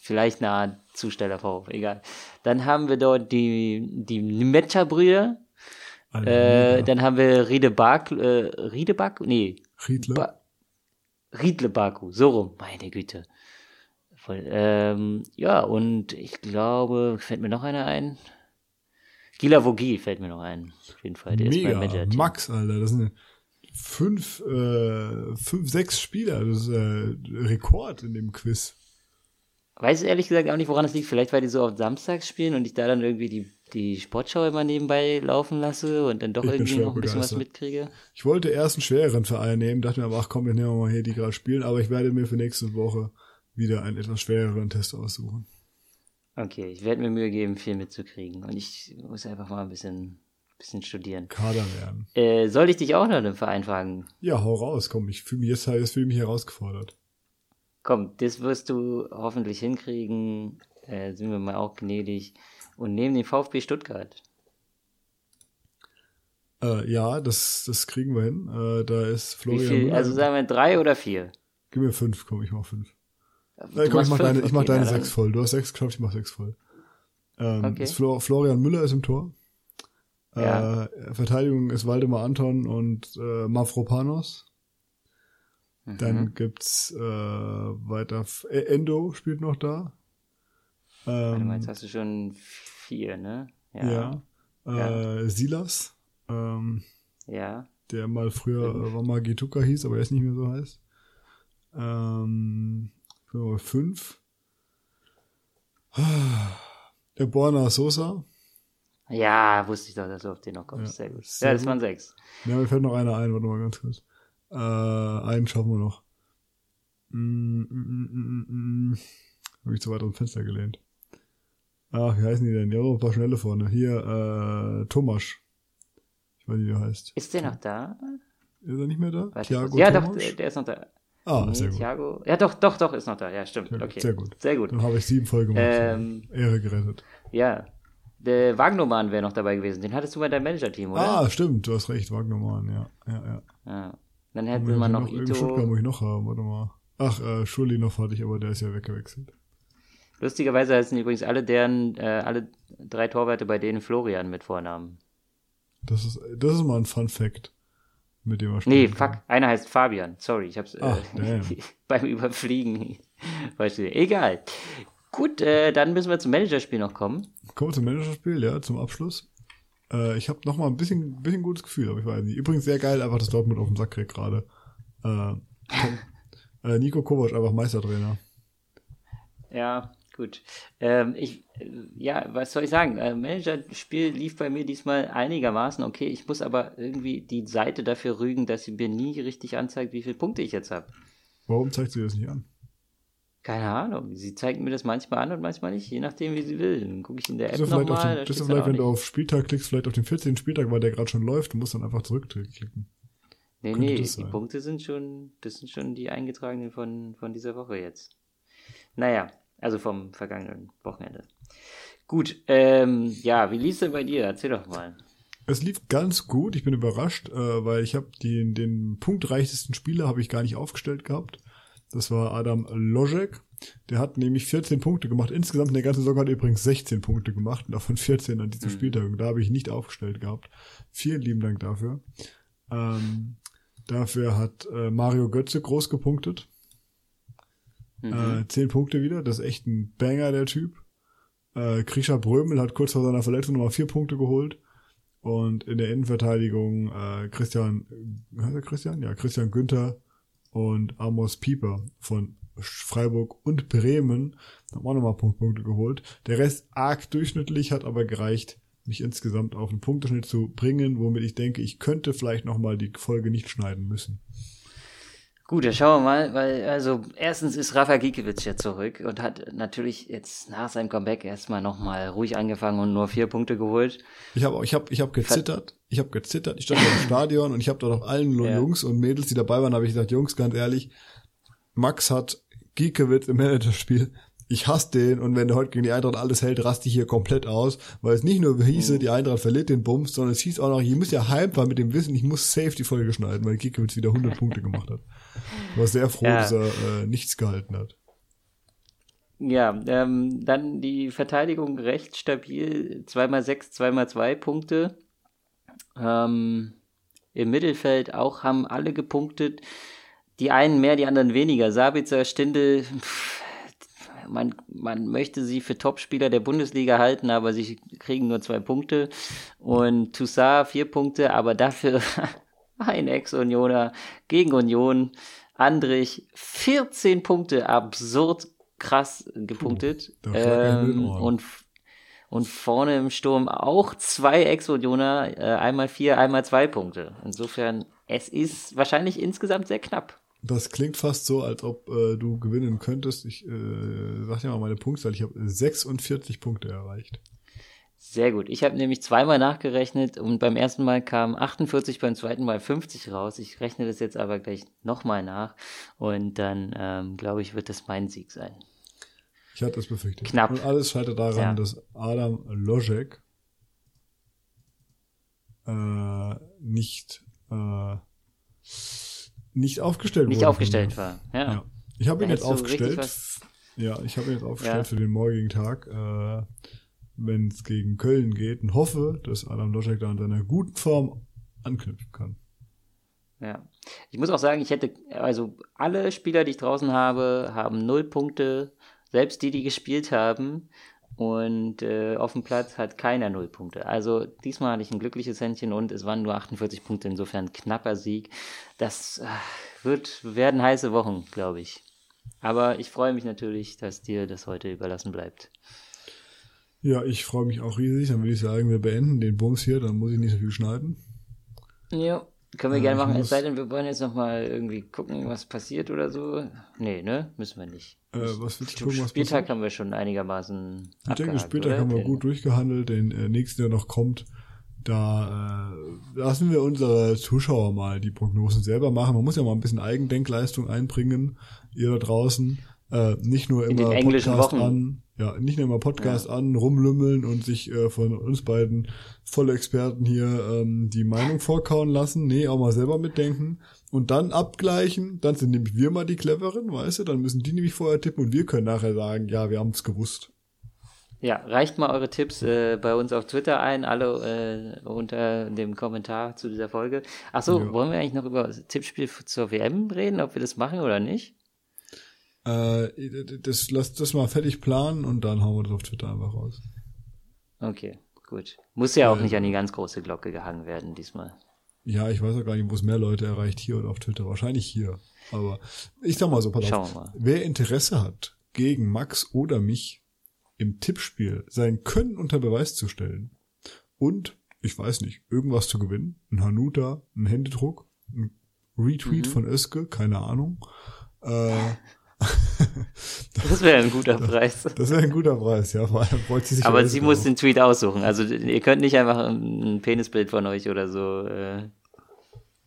vielleicht eine Art Zusteller VfL, egal. Dann haben wir dort die, die Metscher-Brüder. Äh, dann haben wir Riede Bark, äh, Riede Bark, nee. Riedle. Ba Riedle Baku, so rum, meine Güte. Voll, ähm, ja, und ich glaube, fällt mir noch einer ein? Gila Vogi fällt mir noch ein. Auf jeden Fall. Der Mega. ist Max, Alter, das sind fünf, äh, fünf, sechs Spieler. Das ist äh, Rekord in dem Quiz. Weiß ehrlich gesagt auch nicht, woran es liegt. Vielleicht, weil die so oft samstags spielen und ich da dann irgendwie die, die Sportschau immer nebenbei laufen lasse und dann doch ich irgendwie noch ein bisschen was mitkriege. Ich wollte erst einen schwereren Verein nehmen, dachte mir aber, ach komm, wir nehmen mal hier, die gerade spielen, aber ich werde mir für nächste Woche wieder einen etwas schwereren Test aussuchen. Okay, ich werde mir Mühe geben, viel mitzukriegen und ich muss einfach mal ein bisschen, bisschen studieren. Kader werden. Äh, soll ich dich auch noch einen Verein fragen? Ja, hau raus, komm, ich fühle mich jetzt, jetzt fühle mich herausgefordert. Komm, das wirst du hoffentlich hinkriegen. Äh, sind wir mal auch gnädig. Und nehmen den VfB Stuttgart. Äh, ja, das, das kriegen wir hin. Äh, da ist Florian. Wie viel? Also sagen wir drei oder vier? Gib mir fünf, komm, ich mach fünf. Äh, komm, ich mach deine, ich mach deine sechs voll. Du hast sechs geschafft, ich mach sechs voll. Ähm, okay. Flo Florian Müller ist im Tor. Ja. Äh, Verteidigung ist Waldemar Anton und äh, Mavropanos. Mhm. Dann gibt's äh, weiter äh, Endo spielt noch da. Ähm, Warte jetzt hast du schon vier, ne? Ja. ja. Äh, ja. Silas. Ähm, ja. Der mal früher äh, Gituka hieß, aber jetzt nicht mehr so heißt. Ähm, fünf. Der Borna Sosa. Ja, wusste ich doch, dass du auf den noch kommst. Ja, sehr gut. Ja, das waren sechs. Ja, mir fällt noch einer ein, warte mal ganz kurz. Äh, einen schaffen wir noch. Mm, mm, mm, mm, mm. mm. Habe ich zu weit dem Fenster gelehnt. Ach, wie heißen die denn? Ja, ein paar schnelle vorne. Hier, äh, Thomas. Ich weiß nicht, wie er heißt. Ist der noch da? Ist er nicht mehr da? Thiago ja, Thomas? doch, der, der ist noch da. Ah, nee, sehr gut. Thiago. Ja, doch, doch, doch, ist noch da. Ja, stimmt. Sehr, okay. Sehr gut. Sehr gut. Dann habe ich sieben Folgen gemacht. Ähm, Ehre gerettet. Ja. Der Wagnermann wäre noch dabei gewesen. Den hattest du bei deinem Manager-Team, oder? Ah, stimmt. Du hast recht. Wagnermann, ja. Ja, ja. ja. Dann hätten wir noch, noch Ito. Stuttgart muss ich noch haben. Warte mal. Ach, äh, Schulinov hatte ich, aber der ist ja weggewechselt. Lustigerweise heißen übrigens alle deren, äh, alle drei Torwarte bei denen Florian mit Vornamen. Das ist, das ist mal ein Fun Fact mit dem er Nee, fuck, kann. einer heißt Fabian. Sorry, ich hab's Ach, äh, beim Überfliegen. Egal. Gut, äh, dann müssen wir zum Managerspiel noch kommen. Kommen wir zum Managerspiel, ja, zum Abschluss. Äh, ich habe noch mal ein bisschen, bisschen gutes Gefühl, aber ich weiß nicht. Übrigens sehr geil, einfach das Dortmund auf dem Sack kriegt gerade. Äh, äh, Nico Kovac einfach Meistertrainer. Ja, Gut. Ähm, ich, äh, ja, was soll ich sagen? Äh, Managerspiel lief bei mir diesmal einigermaßen okay. Ich muss aber irgendwie die Seite dafür rügen, dass sie mir nie richtig anzeigt, wie viele Punkte ich jetzt habe. Warum zeigt sie das nicht an? Keine Ahnung. Sie zeigt mir das manchmal an und manchmal nicht, je nachdem, wie sie will. Dann gucke ich in der App nochmal. Das ist vielleicht, wenn du auf Spieltag klickst, vielleicht auf den 14. Spieltag, weil der gerade schon läuft, du musst dann einfach zurückklicken. Nee, Könnte nee, die Punkte sind schon, das sind schon die eingetragenen von, von dieser Woche jetzt. Naja, also vom vergangenen Wochenende. Gut, ähm, ja, wie lief es denn bei dir? Erzähl doch mal. Es lief ganz gut. Ich bin überrascht, äh, weil ich habe den, den punktreichsten Spieler habe ich gar nicht aufgestellt gehabt. Das war Adam Lojek. Der hat nämlich 14 Punkte gemacht. Insgesamt in der ganzen Saison hat er übrigens 16 Punkte gemacht, davon 14 an diesem mhm. Spieltag. Und da habe ich nicht aufgestellt gehabt. Vielen lieben Dank dafür. Ähm, dafür hat äh, Mario Götze groß gepunktet. Mhm. Äh, zehn Punkte wieder, das ist echt ein Banger, der Typ. Äh, Krisha Brömel hat kurz vor seiner Verletzung nochmal vier Punkte geholt. Und in der Innenverteidigung äh, Christian, heißt er Christian? Ja, Christian Günther und Amos Pieper von Freiburg und Bremen haben auch nochmal Punkte geholt. Der Rest arg durchschnittlich, hat aber gereicht, mich insgesamt auf einen Punkteschnitt zu bringen, womit ich denke, ich könnte vielleicht nochmal die Folge nicht schneiden müssen. Gut, dann schauen wir mal, weil, also, erstens ist Rafa Gikiewicz ja zurück und hat natürlich jetzt nach seinem Comeback erstmal nochmal ruhig angefangen und nur vier Punkte geholt. Ich habe ich hab, ich hab gezittert, ich habe gezittert, ich stand im Stadion und ich habe dort auch allen ja. Jungs und Mädels, die dabei waren, habe ich gesagt, Jungs, ganz ehrlich, Max hat Giekewitz im Managerspiel ich hasse den und wenn der heute gegen die Eintracht alles hält, raste ich hier komplett aus, weil es nicht nur hieße, mhm. die Eintracht verliert den Bums, sondern es hieß auch noch, ich muss ja heimfahren mit dem Wissen, ich muss safe die Folge schneiden, weil Giekewitz wieder 100 Punkte gemacht hat. War sehr froh, ja. dass er äh, nichts gehalten hat. Ja, ähm, dann die Verteidigung recht stabil, 2x6, 2x2 Punkte. Ähm, Im Mittelfeld auch haben alle gepunktet. Die einen mehr, die anderen weniger. Sabitzer, Stindel, pff, man, man möchte sie für Topspieler der Bundesliga halten, aber sie kriegen nur zwei Punkte. Und Toussaint vier Punkte, aber dafür ein Ex-Unioner gegen Union. Andrich 14 Punkte, absurd krass gepunktet. Puh, ähm, und, und vorne im Sturm auch zwei Ex-Unioner, äh, einmal vier, einmal zwei Punkte. Insofern, es ist wahrscheinlich insgesamt sehr knapp. Das klingt fast so, als ob äh, du gewinnen könntest. Ich äh, sag dir mal meine Punktzahl. Ich habe 46 Punkte erreicht. Sehr gut. Ich habe nämlich zweimal nachgerechnet und beim ersten Mal kam 48, beim zweiten Mal 50 raus. Ich rechne das jetzt aber gleich nochmal nach und dann ähm, glaube ich, wird das mein Sieg sein. Ich hatte das befürchtet. Knapp. Und alles scheitert daran, ja. dass Adam Lojek äh, nicht äh, nicht aufgestellt nicht wurde. Nicht aufgestellt war, ja. ja. Ich habe ihn jetzt aufgestellt. Ja, ich habe ihn jetzt aufgestellt für den morgigen Tag, äh, wenn es gegen Köln geht und hoffe, dass Adam Loschek da an seiner guten Form anknüpfen kann. Ja. Ich muss auch sagen, ich hätte, also alle Spieler, die ich draußen habe, haben null Punkte. Selbst die, die gespielt haben, und äh, auf dem Platz hat keiner null Punkte. Also diesmal hatte ich ein glückliches Händchen und es waren nur 48 Punkte, insofern knapper Sieg. Das äh, wird, werden heiße Wochen, glaube ich. Aber ich freue mich natürlich, dass dir das heute überlassen bleibt. Ja, ich freue mich auch riesig. Dann würde ich sagen, wir beenden den Bums hier, dann muss ich nicht so viel schneiden. Ja, können wir gerne machen, es sei denn, wir wollen jetzt nochmal irgendwie gucken, was passiert oder so. Nee, ne? Müssen wir nicht. Äh, was willst du gucken, was Spieltag passiert? haben wir schon einigermaßen Ich denke, abgehakt, Spieltag oder? haben wir Den- gut durchgehandelt. Den äh, nächsten, der noch kommt, da äh, lassen wir unsere Zuschauer mal die Prognosen selber machen. Man muss ja mal ein bisschen Eigendenkleistung einbringen, ihr da draußen. Äh, nicht nur immer Podcast Wochen. an, ja, nicht nur immer Podcast an, rumlümmeln und sich äh, von uns beiden Vollexperten hier ähm, die Meinung vorkauen lassen. Nee, auch mal selber mitdenken und dann abgleichen. Dann sind nämlich wir mal die Cleveren, weißt du? Dann müssen die nämlich vorher tippen und wir können nachher sagen, ja, wir haben es gewusst. Ja, reicht mal eure Tipps äh, bei uns auf Twitter ein, alle äh, unter dem Kommentar zu dieser Folge. Ach so, Ja. wollen wir eigentlich noch über das Tippspiel zur WM reden, ob wir das machen oder nicht? Äh, das, lass das mal fertig planen und dann hauen wir das auf Twitter einfach raus. Okay, gut. Muss ja auch Äh, nicht an die ganz große Glocke gehangen werden diesmal. Ja, ich weiß auch gar nicht, wo es mehr Leute erreicht, hier oder auf Twitter. Wahrscheinlich hier. Aber ich sag mal so, pass Schauen auf. wir mal. Wer Interesse hat, gegen Max oder mich im Tippspiel sein Können unter Beweis zu stellen und, ich weiß nicht, irgendwas zu gewinnen, ein Hanuta, ein Händedruck, ein Retweet Mhm. von Öske, keine Ahnung, äh, Das wäre ein guter Preis. das wäre ein guter Preis, ja, vor allem freut sie sich Aber sie muss den Tweet aussuchen. Also ihr könnt nicht einfach ein Penisbild von euch oder so äh,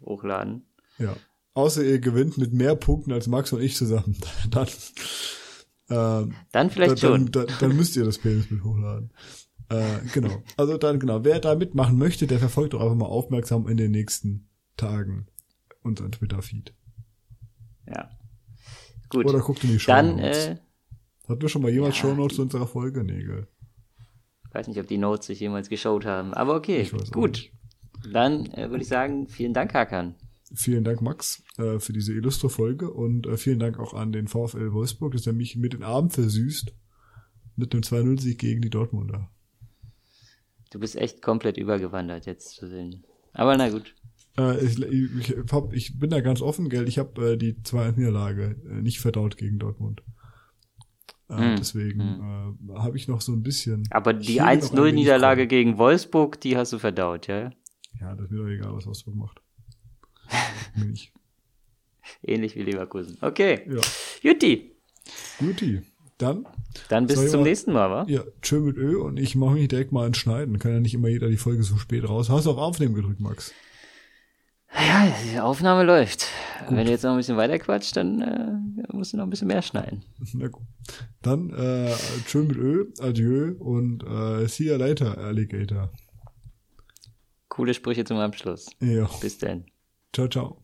hochladen. Ja. Außer ihr gewinnt mit mehr Punkten als Max und ich zusammen. Dann, äh, Dann vielleicht dann, schon. Dann, dann müsst ihr das Penisbild hochladen. Äh, genau. Also dann, genau. Wer da mitmachen möchte, der verfolgt doch einfach mal aufmerksam in den nächsten Tagen unseren Twitter-Feed. Ja. Gut. Oder guckt in die Show Dann, äh, Hatten wir schon mal jemals ja, Show Notes zu unserer Folge? Nee, gell. weiß nicht, ob die Notes sich jemals geschaut haben. Aber okay, gut. Dann äh, würde ich sagen, vielen Dank, Hakan. Vielen Dank, Max, äh, für diese illustre Folge und äh, vielen Dank auch an den VfL Wolfsburg, dass er mich mit den Abend versüßt mit einem 2-0-Sieg gegen die Dortmunder. Du bist echt komplett übergewandert jetzt zu sehen. Aber na gut. Äh, ich, ich, hab, ich bin da ganz offen, gell. Ich habe äh, die 2-1-Niederlage äh, nicht verdaut gegen Dortmund. Äh, Hm, Deswegen äh, habe ich noch so ein bisschen. Aber die Hier noch ein 1-0-Niederlage wenig gegen Wolfsburg, die hast du verdaut, ja? Ja, das ist mir doch egal, was Wolfsburg macht. Nicht. Ähnlich wie Leverkusen. Okay. Ja. Jutti. Guti. Dann, Dann bis zum mal- nächsten Mal, wa? ja, tschö mit Ö und ich mache mich direkt mal ins Schneiden. Kann ja nicht immer jeder die Folge so spät raus. Hast du auf Aufnehmen gedrückt, Max? Ja, die Aufnahme läuft. Wenn du jetzt noch ein bisschen weiter quatscht, dann äh, musst du noch ein bisschen mehr schneiden. Na gut. Dann, äh, tschö mit Ö, adieu und äh, see you later, Alligator. Coole Sprüche zum Abschluss. Ja. Bis dann. Ciao, ciao.